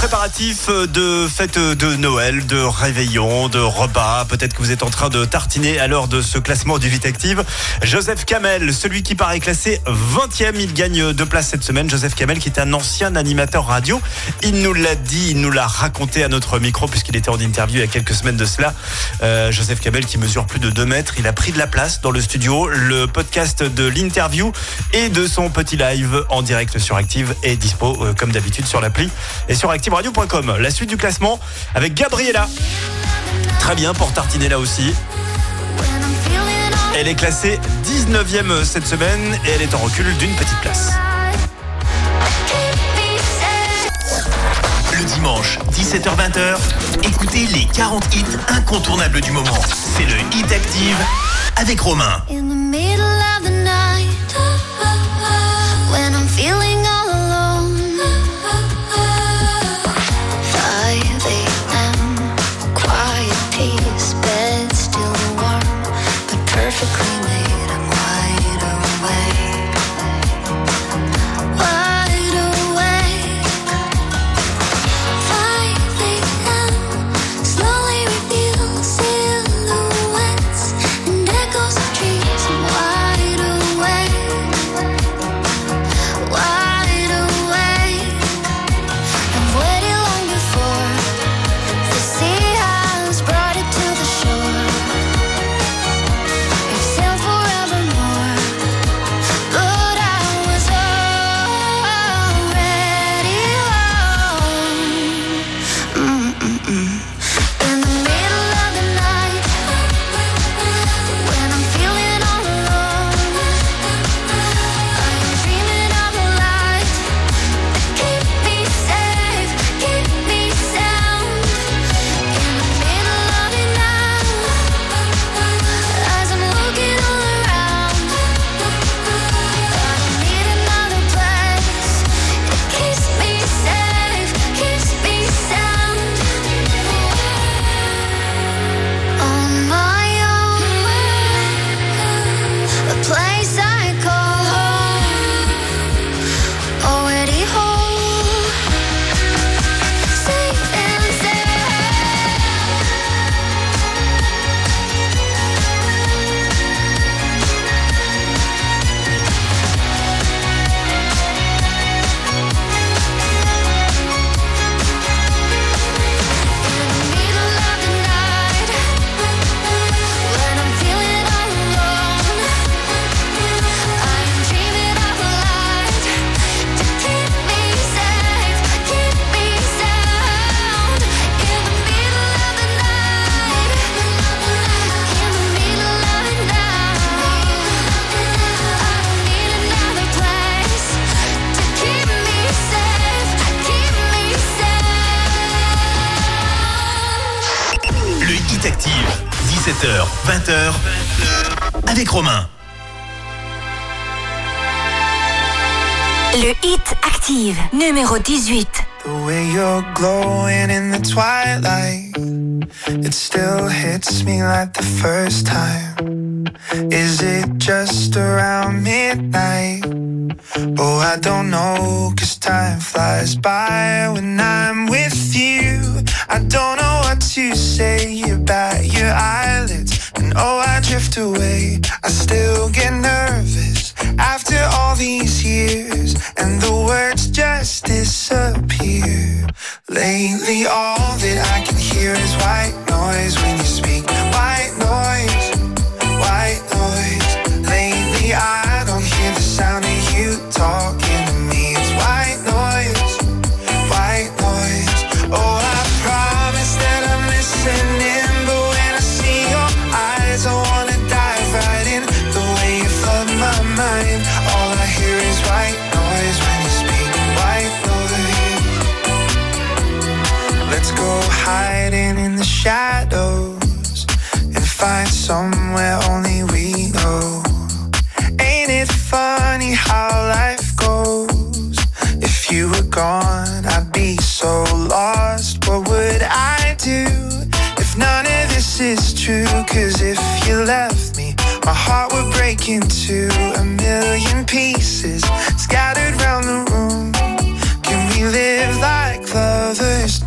Bon préparatif de fête de Noël, de réveillon, de repas. Peut-être que vous êtes en train de tartiner à l'heure de ce classement du Vite Active. Joseph Kamel, celui qui paraît classé 20e, il gagne deux places cette semaine. Joseph Kamel qui est un ancien animateur radio. Il nous l'a dit, il nous l'a raconté à notre micro puisqu'il était en interview il y a quelques semaines de cela. Euh, Joseph Kamel qui mesure plus de 2 mètres. Il a pris de la place dans le studio. Le podcast de l'interview et de son petit live en direct sur Active est dispo euh, comme d'habitude sur l'appli et sur activeradio.com. La suite du classement avec Gabriella. Très bien pour tartiner là aussi. Elle est classée 19e cette semaine et elle est en recul d'une petite place. Le dimanche, 17h-20h, écoutez les 40 hits incontournables du moment. C'est le Hit Active avec Romain.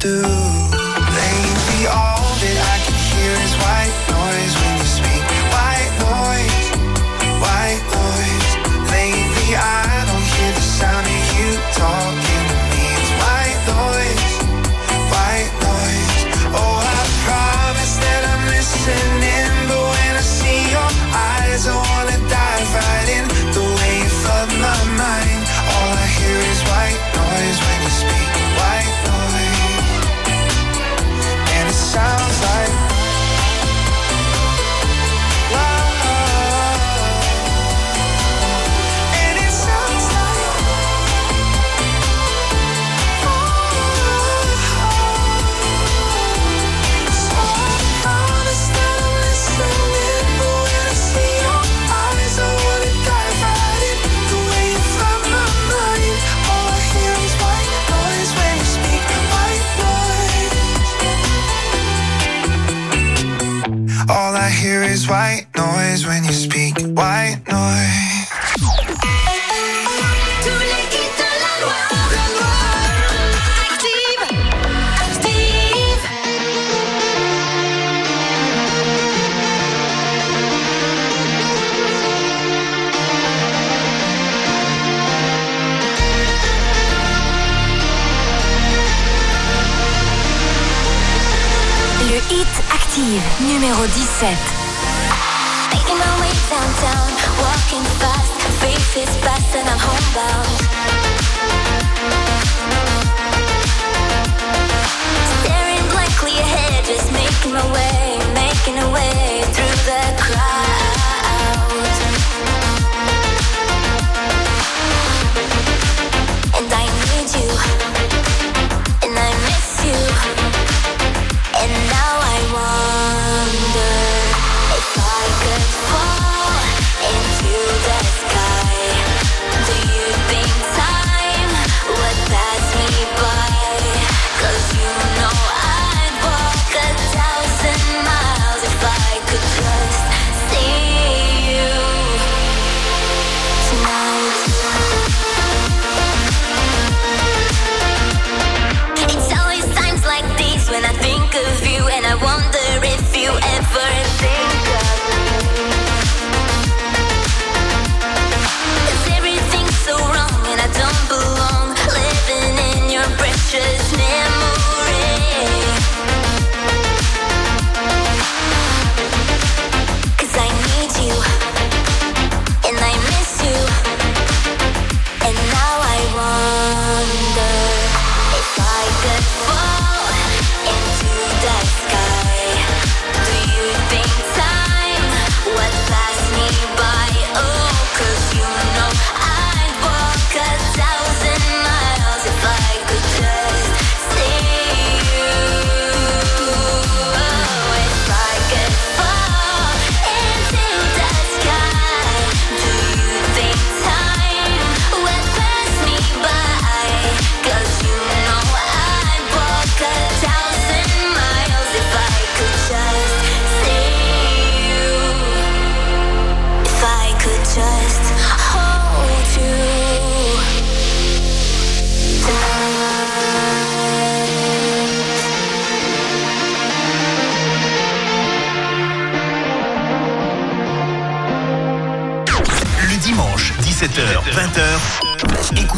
do. Numéro 17. Making my way downtown, walking fast, faces fast and I'm homebound. Staring blankly ahead, just making my way, making my way through the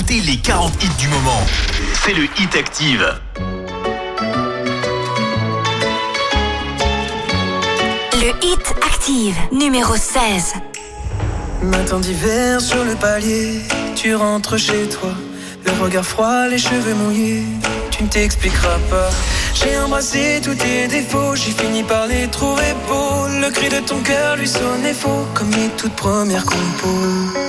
20h, écoutez les 40 hits du moment. C'est le Hit Active. Le hit active numéro 16. Matin d'hiver sur le palier, tu rentres chez toi. Le regard froid, les cheveux mouillés, tu ne t'expliqueras pas. J'ai embrassé tous tes défauts, j'ai fini par les trouver beaux. Le cri de ton cœur lui sonnait faux, comme les toutes premières compos.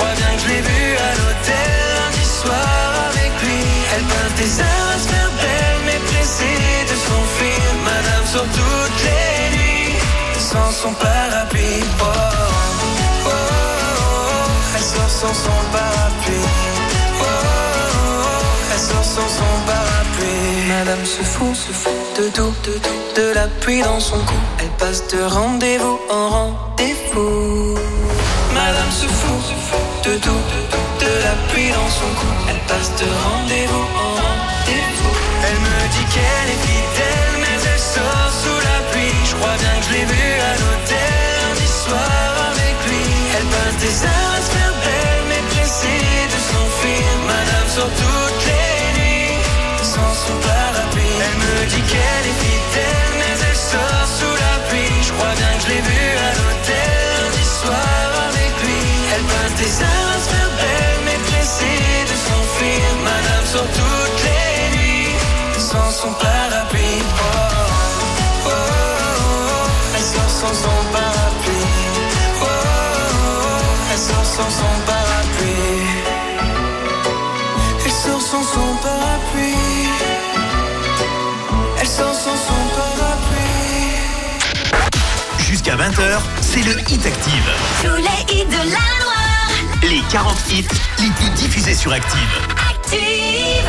crois bien que je l'ai à l'hôtel Lundi soir avec lui Elle passe des heures à se belle Mais pressée de s'enfuir Madame sort toutes les nuits sans son parapluie. Oh, oh, oh, oh, elle sort sans son parapluie. Oh, oh, oh, elle sort sans son parapluie. Madame se fout, se fout de tout, de tout, de la pluie dans son cou. Elle passe de rendez-vous en rendez-vous. Madame se fout, se fout de tout, de la pluie dans son cou. Elle passe de rendez-vous en rendez-vous. Elle me dit qu'elle est fidèle, mais elle sort sous la pluie. Je crois bien que je l'ai vue à l'hôtel lundi soir avec lui. Elle passe des heures à se faire belle, mais pressée de s'enfuir. Madame sort toutes les nuits sans son parapluie. Elle me dit qu'elle est fidèle. Sans son parapluie. Elle sort sans son parapluie. Elle sort sans son parapluie. Jusqu'à 20h, c'est le Hit Active. Tous les hits de la Loire. Les 40 hits les plus diffusés sur Active. Active.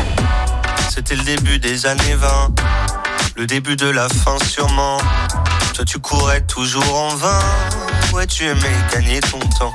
C'était le début des années 20, le début de la fin sûrement. Toi tu courais toujours en vain, ouais tu aimais gagner ton temps.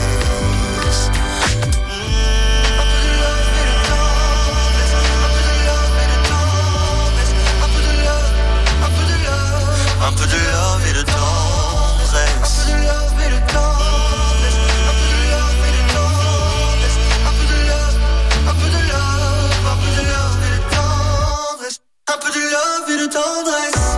Love et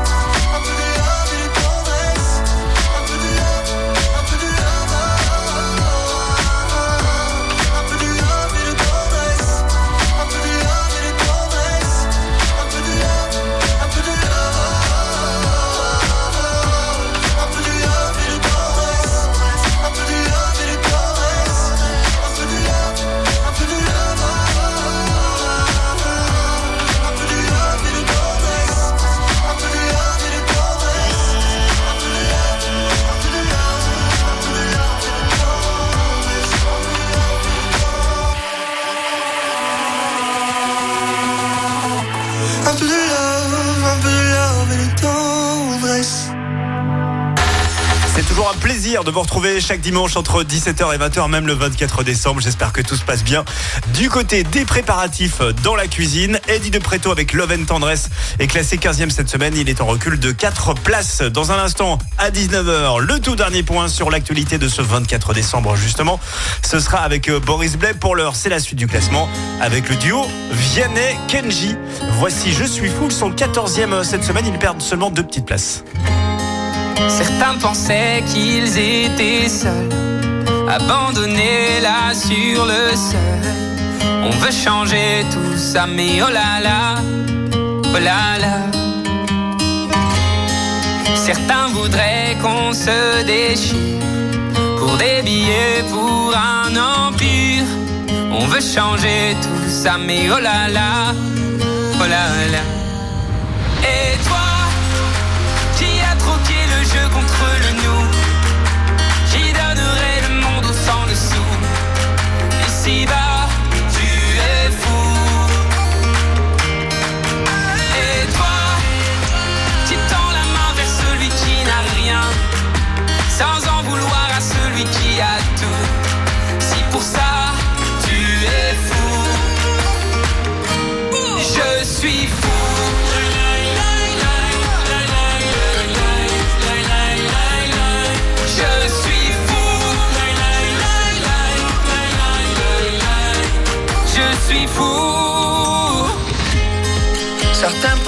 de vous retrouver chaque dimanche entre 17h et 20h, même le 24 décembre. J'espère que tout se passe bien. Du côté des préparatifs dans la cuisine, Eddie de Preto avec Love and Tendresse est classé 15e cette semaine. Il est en recul de 4 places. Dans un instant, à 19h, le tout dernier point sur l'actualité de ce 24 décembre, justement. Ce sera avec euh, Boris Blais. Pour l'heure, c'est la suite du classement avec le duo Vianney-Kenji. Voici Je suis fou, son 14e cette semaine. Ils perdent seulement deux petites places. Certains pensaient qu'ils étaient seuls, abandonnés là sur le sol. On veut changer tout ça, mais oh là là, oh là là. Certains voudraient qu'on se déchire pour des billets, pour un empire. On veut changer tout ça, mais oh là là, oh là là. Qui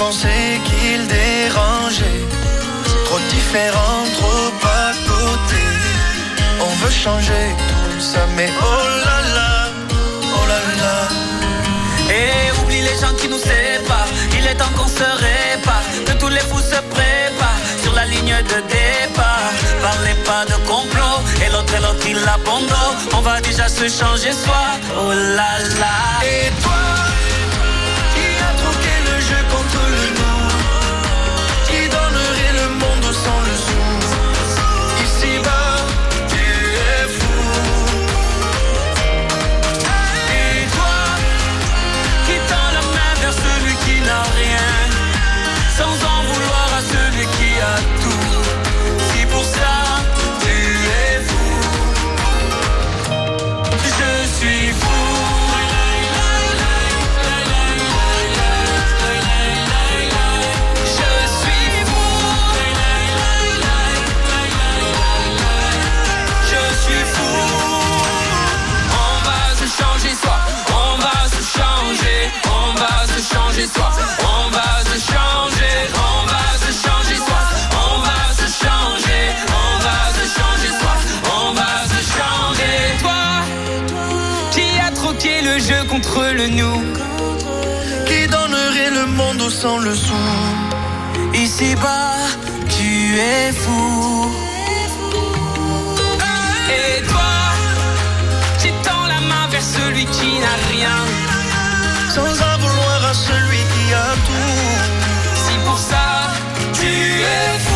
Pensaient qu'il dérangeait. Trop différent, trop à côté. On veut changer tout ça, mais oh là là, oh là là. Et oublie les gens qui nous séparent. Il est temps qu'on se répare. Que tous les fous se préparent sur la ligne de départ. Parlez pas de complot. Et l'autre et l'autre il abandonne. On va déjà se changer soi. Oh là là. Sans le sou Ici-bas, tu es fou. et toi, qui tend la main vers celui qui n'a rien, Sans en vouloir à celui qui a tout. si pour ça tu es fou.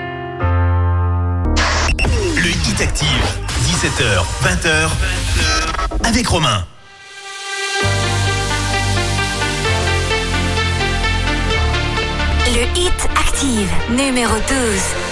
Active, 17h, 20h, avec Romain. Le hit active numéro 12.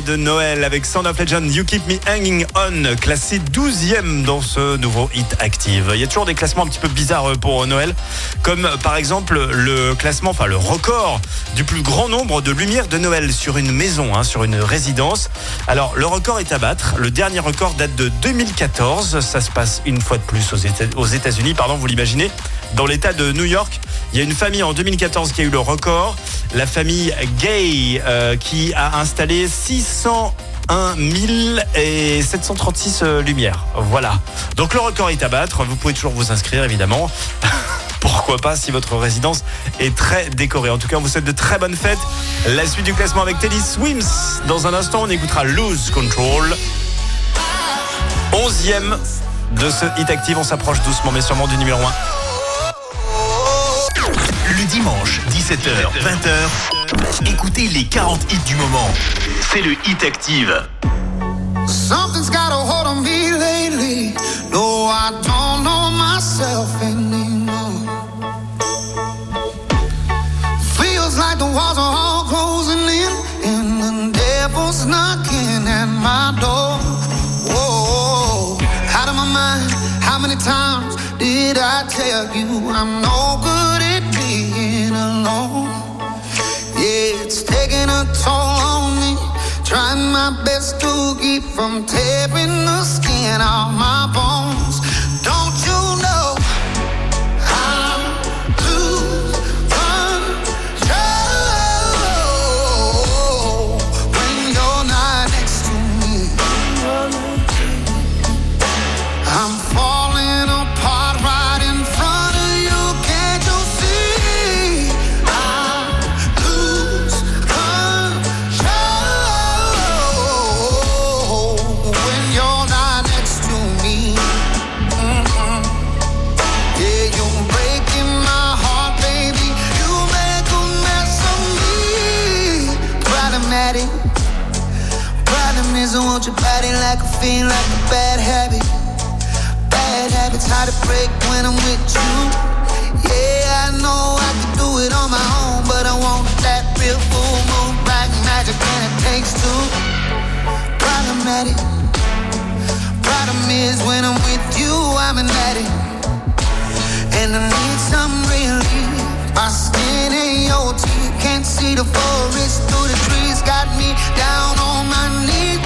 De Noël avec Sound of Legend, You Keep Me Hanging On, classé 12e dans ce nouveau hit active. Il y a toujours des classements un petit peu bizarres pour Noël, comme par exemple le classement, enfin le record du plus grand nombre de lumières de Noël sur une maison, hein, sur une résidence. Alors le record est à battre. Le dernier record date de 2014. Ça se passe une fois de plus aux États-Unis, pardon, vous l'imaginez. Dans l'État de New York, il y a une famille en 2014 qui a eu le record. La famille Gay euh, qui a installé 601 et 736 euh, lumières. Voilà. Donc le record est à battre. Vous pouvez toujours vous inscrire évidemment. Pourquoi pas si votre résidence est très décorée. En tout cas, on vous souhaite de très bonnes fêtes. La suite du classement avec Teddy Swims. Dans un instant, on écoutera Lose Control. 11e de ce hit active. On s'approche doucement mais sûrement du numéro 1. Le dimanche, 17h, 20h, écoutez les 40 hits du moment. C'est le Hit Active. Something's got a hold on me lately. No, I don't know myself anymore. Feels like the walls are all closing in, and the devil's knocking at my door. Whoa, out of my mind. How many times did I tell you I'm no good? Trying my best to keep from tearing the skin off my bones. been like a bad habit. Bad habits hard to break when I'm with you. Yeah, I know I can do it on my own, but I want that real full moon, black magic, and it takes two. Problematic. Problem is when I'm with you, I'm an addict, and I need some relief. My skin and your teeth can't see the forest through the trees, got me down on my knees.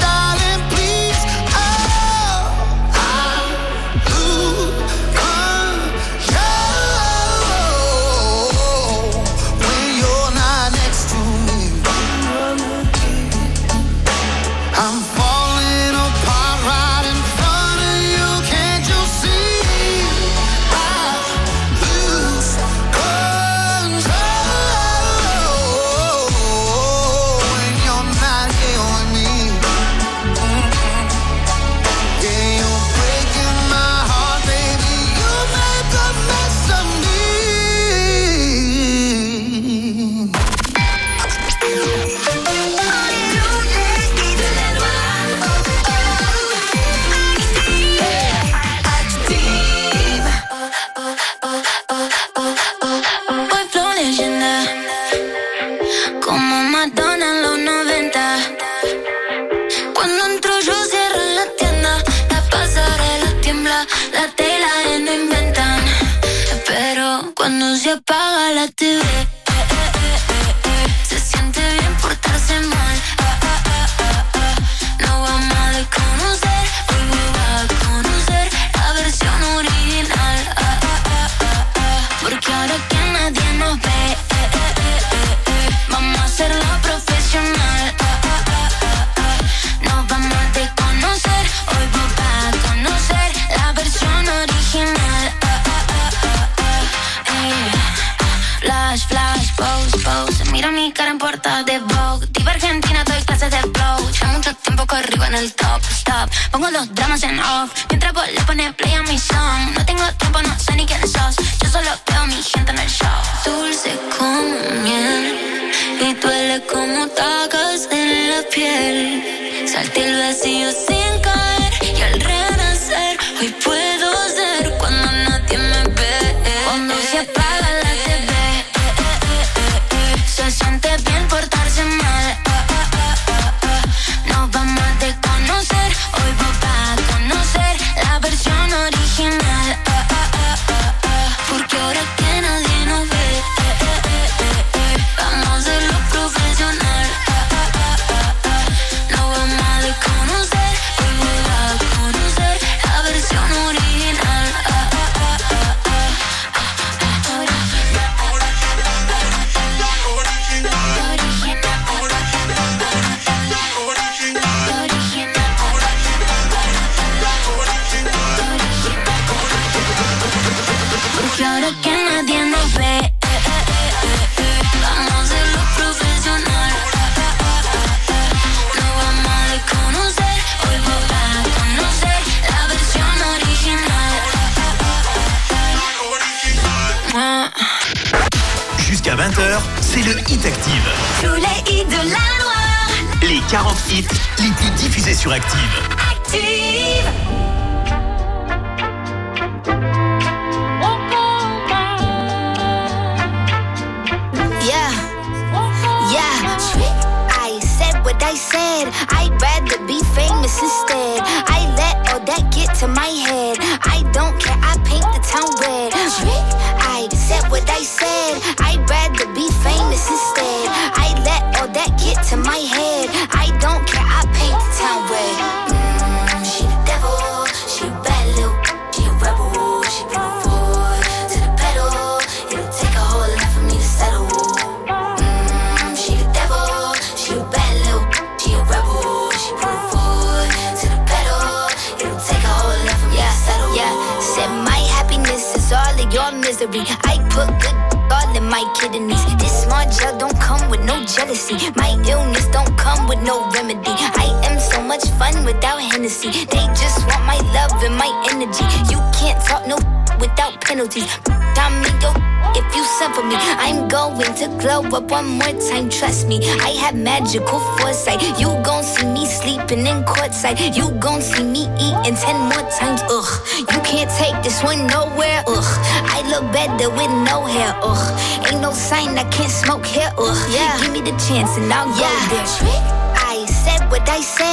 You gon' see me eating ten more times, ugh. You can't take this one nowhere, ugh. I look better with no hair, ugh. Ain't no sign I can't smoke here, ugh. Yeah. Give me the chance and I'll yeah. go there. I said what I said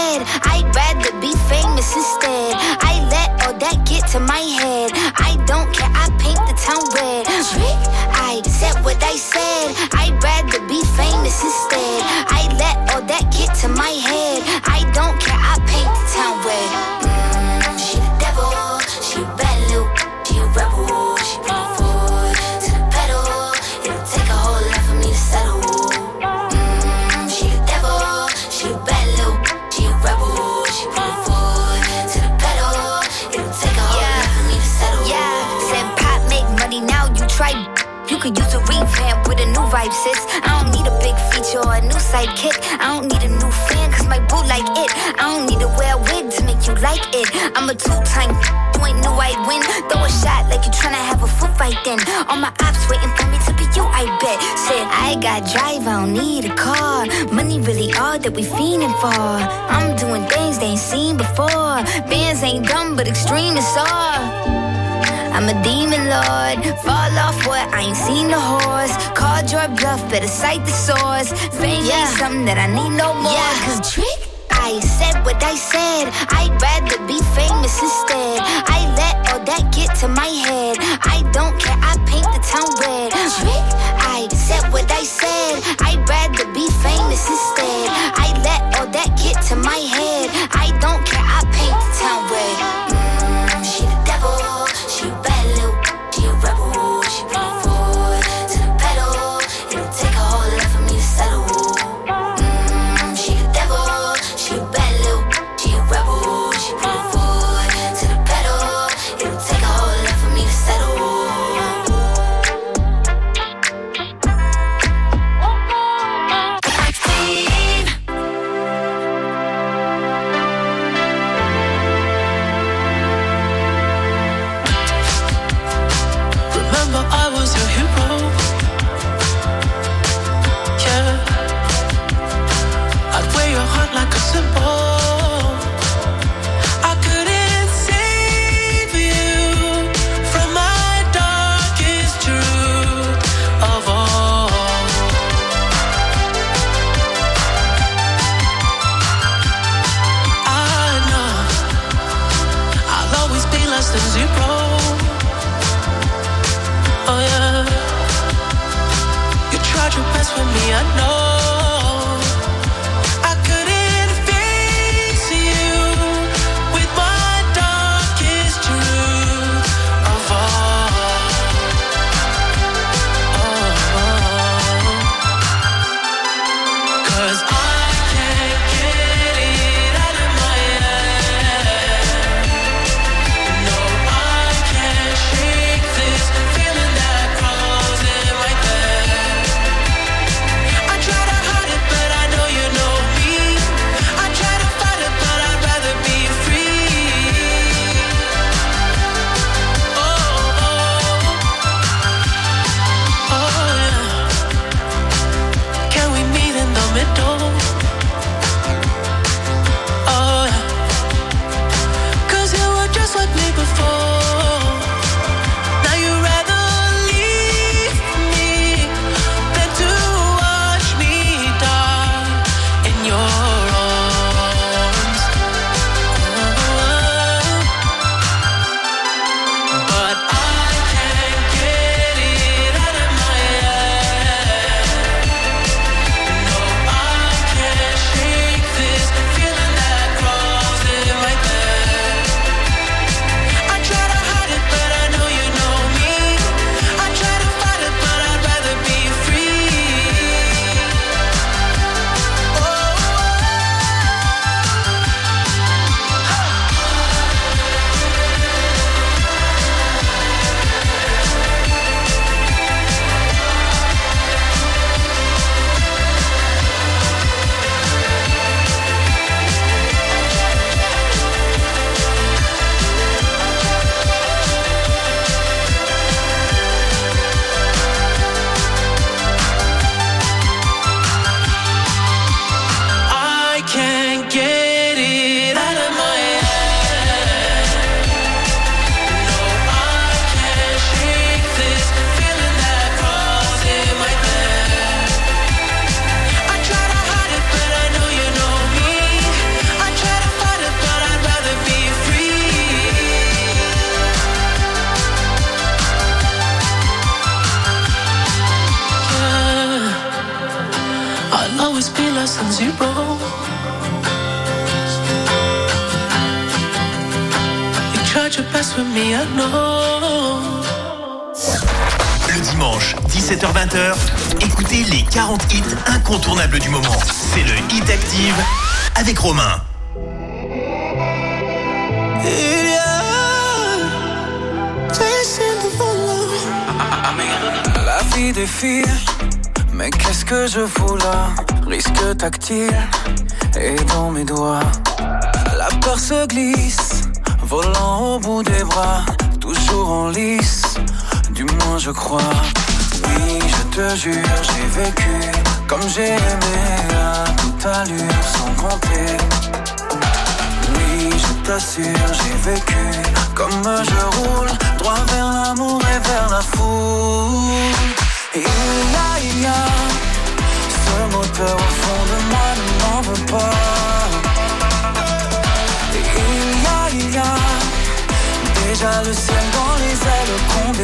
we fiending for. I'm doing things they ain't seen before. Bands ain't dumb, but extreme is all. I'm a demon lord. Fall off what? I ain't seen the horse. Called your bluff, better cite the source. Fame yeah. ain't something that I need no more. Yeah. Cause trick, I said what I said. I'd rather be famous instead. I let all that get to my head.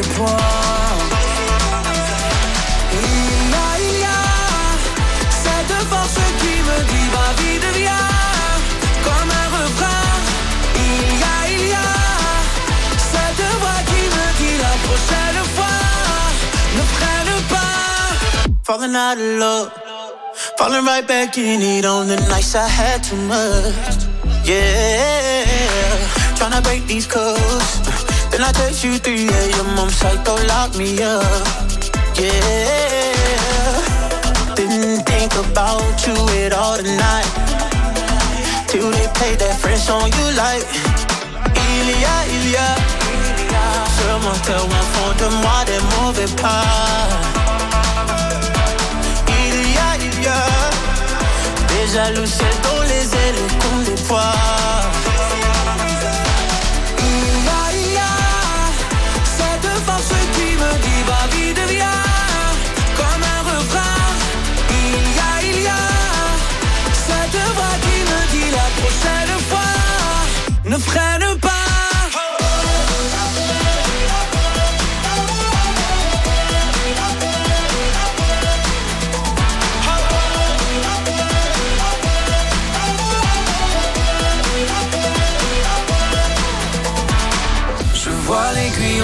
Pas. Falling out of love, falling right back in it on the nights I had too much. Yeah, trying to break these codes. Then I text you 3 a.m. I'm psycho, lock me up. Yeah, didn't think about you at all tonight. Till they play that French song you like. Ilia. Sur mon cœur, un fond de moi, des mauvais pas. Il y a, il y a le ciel dans les ailes qu'on déploie Il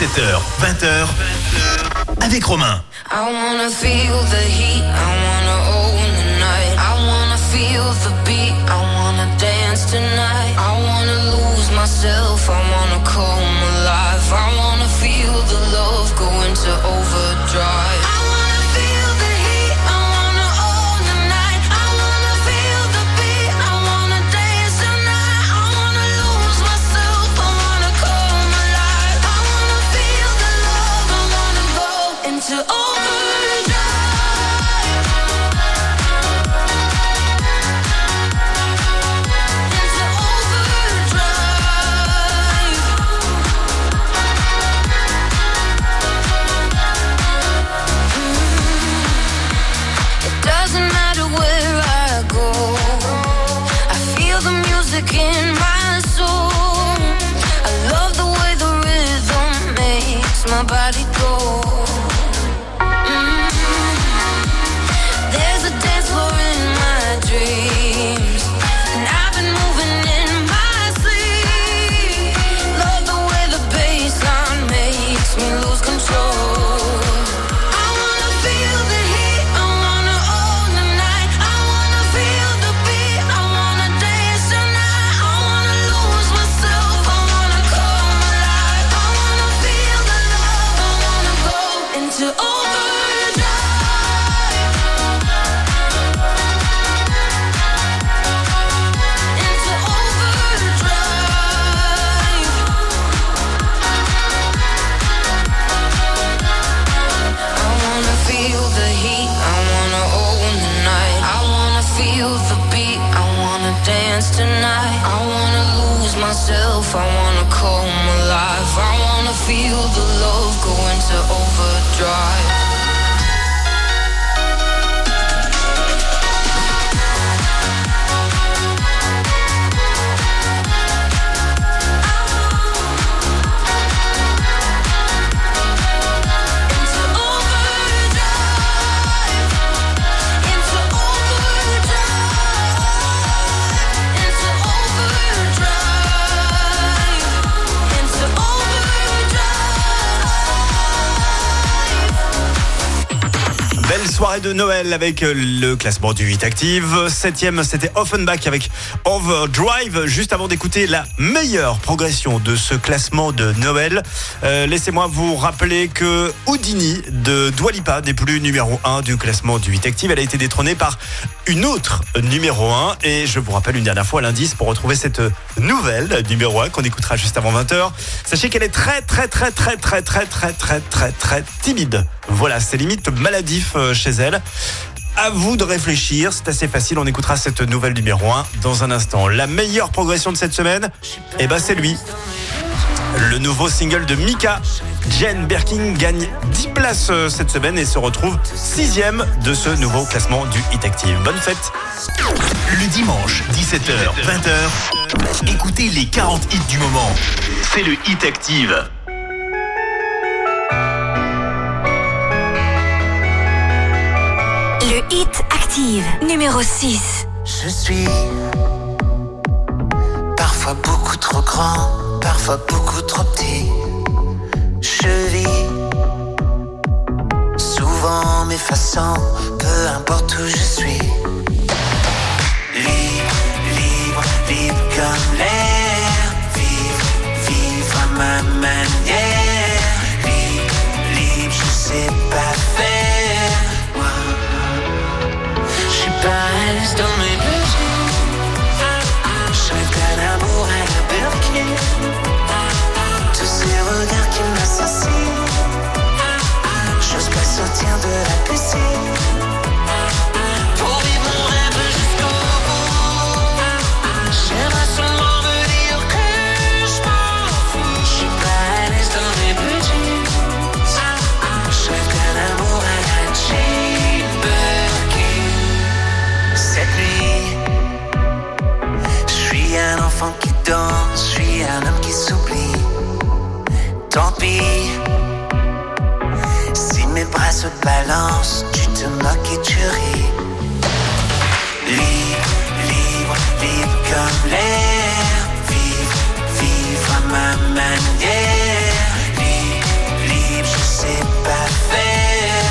17h, 20h, avec Romain. I wanna feel the heat, I wanna own the night. I wanna feel the beat, I wanna dance tonight. I wanna lose myself, I wanna come alive. I wanna feel the love go into overdrive. Noël avec euh, le classement du 8 Active. Septième, c'était Offenbach avec Overdrive. Juste avant d'écouter la meilleure progression de ce classement de Noël, euh, laissez-moi vous rappeler que Houdini de Dwalipa n'est plus numéro 1 du classement du 8 Active. Elle a été détrônée par une autre numéro 1. Et je vous rappelle une dernière fois l'indice pour retrouver cette nouvelle numéro 1 qu'on écoutera juste avant 20h. Sachez qu'elle est très, très, très, très, très, très, très, très, très, très timide. Voilà, c'est limite maladif euh, chez elle. À vous de réfléchir, c'est assez facile. On écoutera cette nouvelle numéro 1 dans un instant. La meilleure progression de cette semaine, eh ben c'est lui. Le nouveau single de Mika, Jen Birkin, gagne 10 places euh, cette semaine et se retrouve sixième de ce nouveau classement du Hit Active. Bonne fête Le dimanche, 17h, 20h, écoutez les 40 hits du moment. C'est le Hit Active. Hit Active, numéro 6. Je suis parfois beaucoup trop grand, parfois beaucoup trop petit. Je vis souvent m'effaçant, peu importe où je suis. Libre, libre, libre comme l'air. Vivre, vivre à ma manière. Libre, libre, je sais pas l'aise dans mes besoins. Je rêve d'un amour à la Birkin. Tous ces regards qui m'assassinent. J'ose pas sortir de la piscine. Je suis un homme qui s'oublie. Tant pis, si mes bras se balancent, tu te moques et tu ris. Libre, libre, libre comme l'air. Vivre, vivre à ma manière. Libre, libre, je sais pas faire.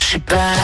Je suis pas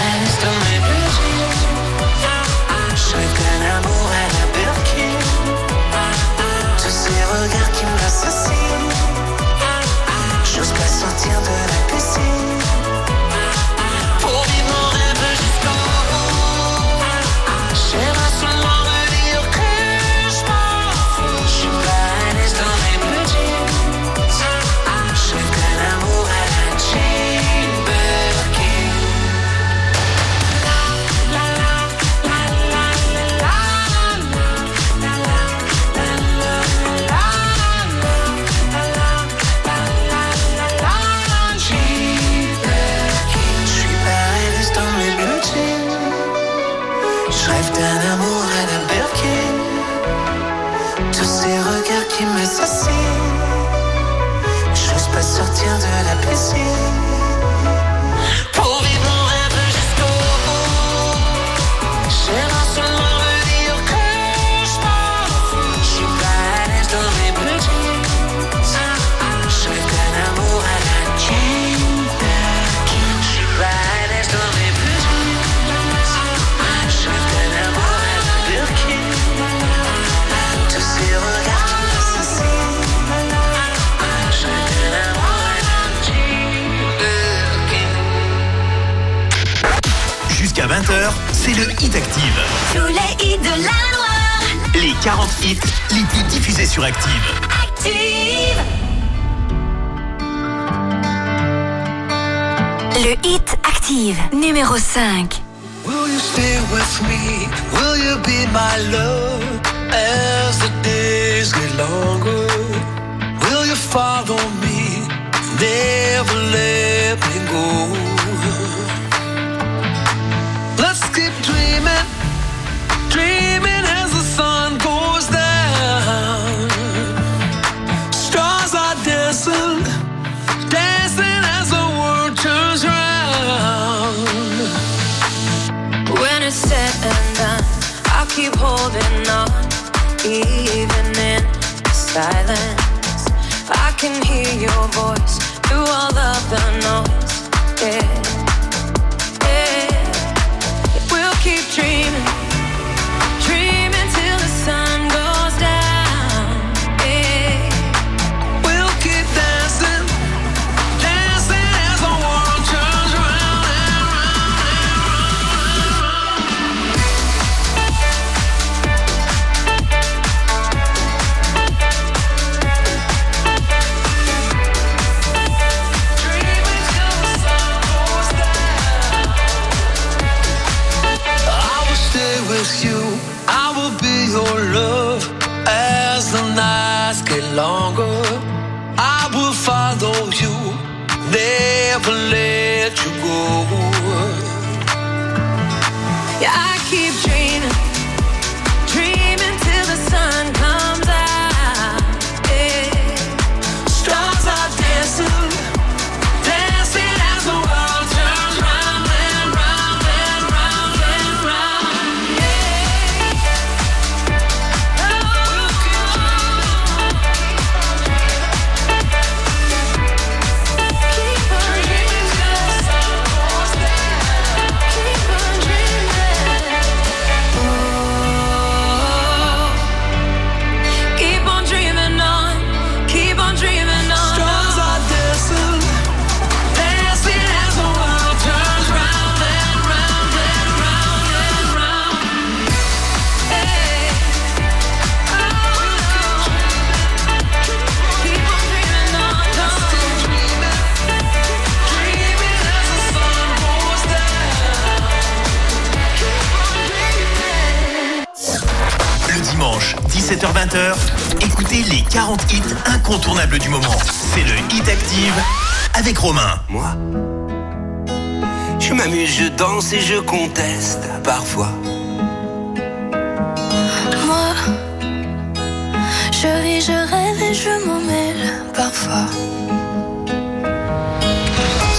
je m'en mêle parfois.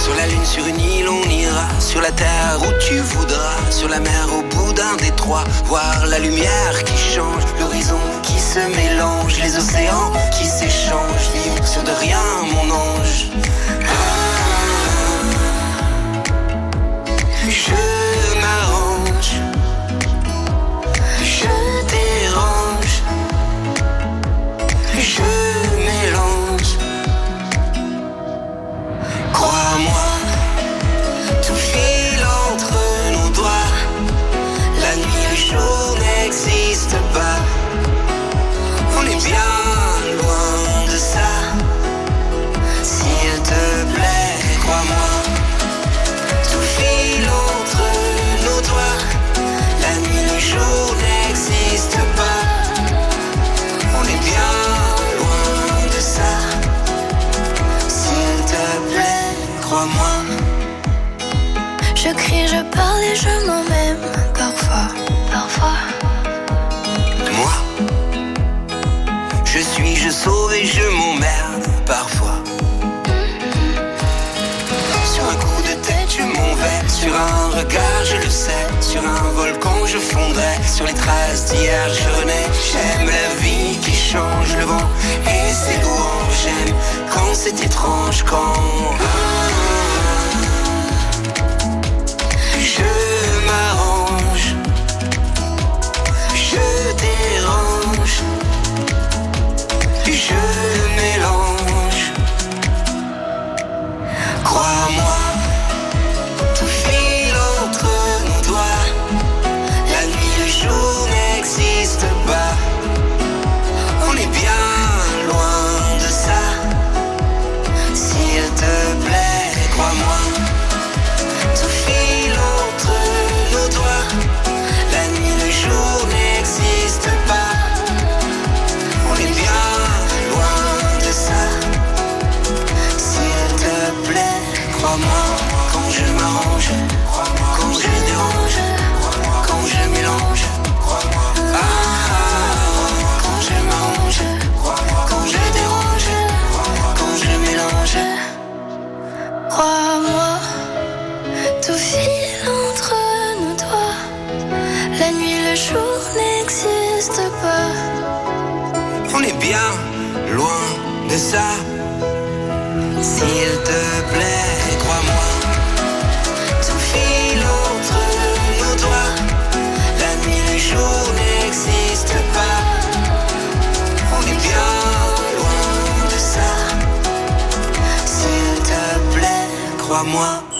Sur la lune, sur une île, on ira. Sur la terre où tu voudras. Sur la mer, au bout d'un détroit. Voir la lumière qui change. L'horizon qui se mélange. Les océans qui s'échangent. Vivre sur de rien, mon ange. Je On est bien loin de ça. S'il te plaît, crois-moi. Tout file entre nos doigts. La nuit, le jour n'existe pas. On est bien loin de ça. S'il te plaît, crois-moi. Je crie, je parle et je m'en suis, je m'emmerde parfois. Sur un coup de tête, je m'en vais. Sur un regard, je le sais. Sur un volcan, je fondrai. Sur les traces d'hier, je renais. J'aime la vie qui change le vent et ses louanges. J'aime quand c'est étrange, quand. S'il te plaît, crois-moi. Tout file entre nos doigts. La nuit, le jour n'existe pas. On est bien loin de ça. S'il te plaît, crois-moi.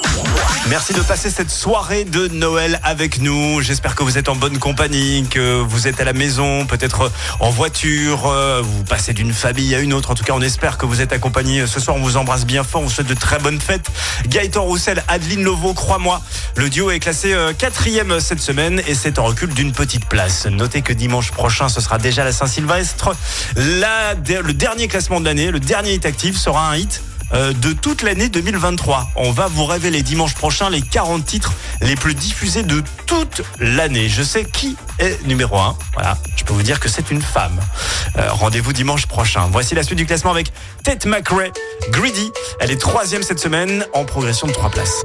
Merci de passer cette soirée de Noël avec nous. J'espère que vous êtes en bonne compagnie, que vous êtes à la maison, peut-être en voiture, euh, vous passez d'une famille à une autre. En tout cas, on espère que vous êtes accompagnés. Ce soir, on vous embrasse bien fort. On vous souhaite de très bonnes fêtes. Gaëtan Roussel, Adeline Lovo, crois-moi. Le duo est classé euh, quatrième cette semaine et c'est en recul d'une petite place. Notez que dimanche prochain, ce sera déjà la Saint-Sylvestre. Le dernier classement de l'année, le dernier hit actif sera un hit euh, de toute l'année 2023. On va vous révéler dimanche prochain les 40 titres les plus diffusés de toute l'année. Je sais qui est numéro 1. Voilà, je peux vous dire que c'est une femme. Euh, Rendez-vous dimanche prochain. Voici la suite du classement avec Ted McRae, Greedy. Elle est troisième cette semaine en progression de 3 places.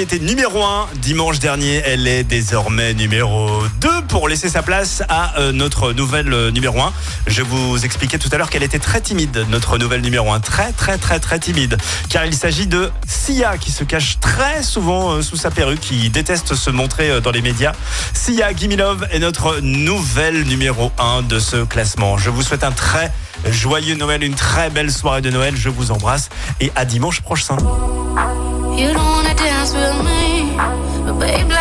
Était numéro 1 dimanche dernier. Elle est désormais numéro 2 pour laisser sa place à euh, notre nouvelle euh, numéro 1. Je vous expliquais tout à l'heure qu'elle était très timide, notre nouvelle numéro 1. Très, très, très, très timide. Car il s'agit de Sia qui se cache très souvent euh, sous sa perruque, qui déteste se montrer dans les médias. Sia Gimilov est notre nouvelle numéro 1 de ce classement. Je vous souhaite un très joyeux Noël, une très belle soirée de Noël. Je vous embrasse et à dimanche prochain.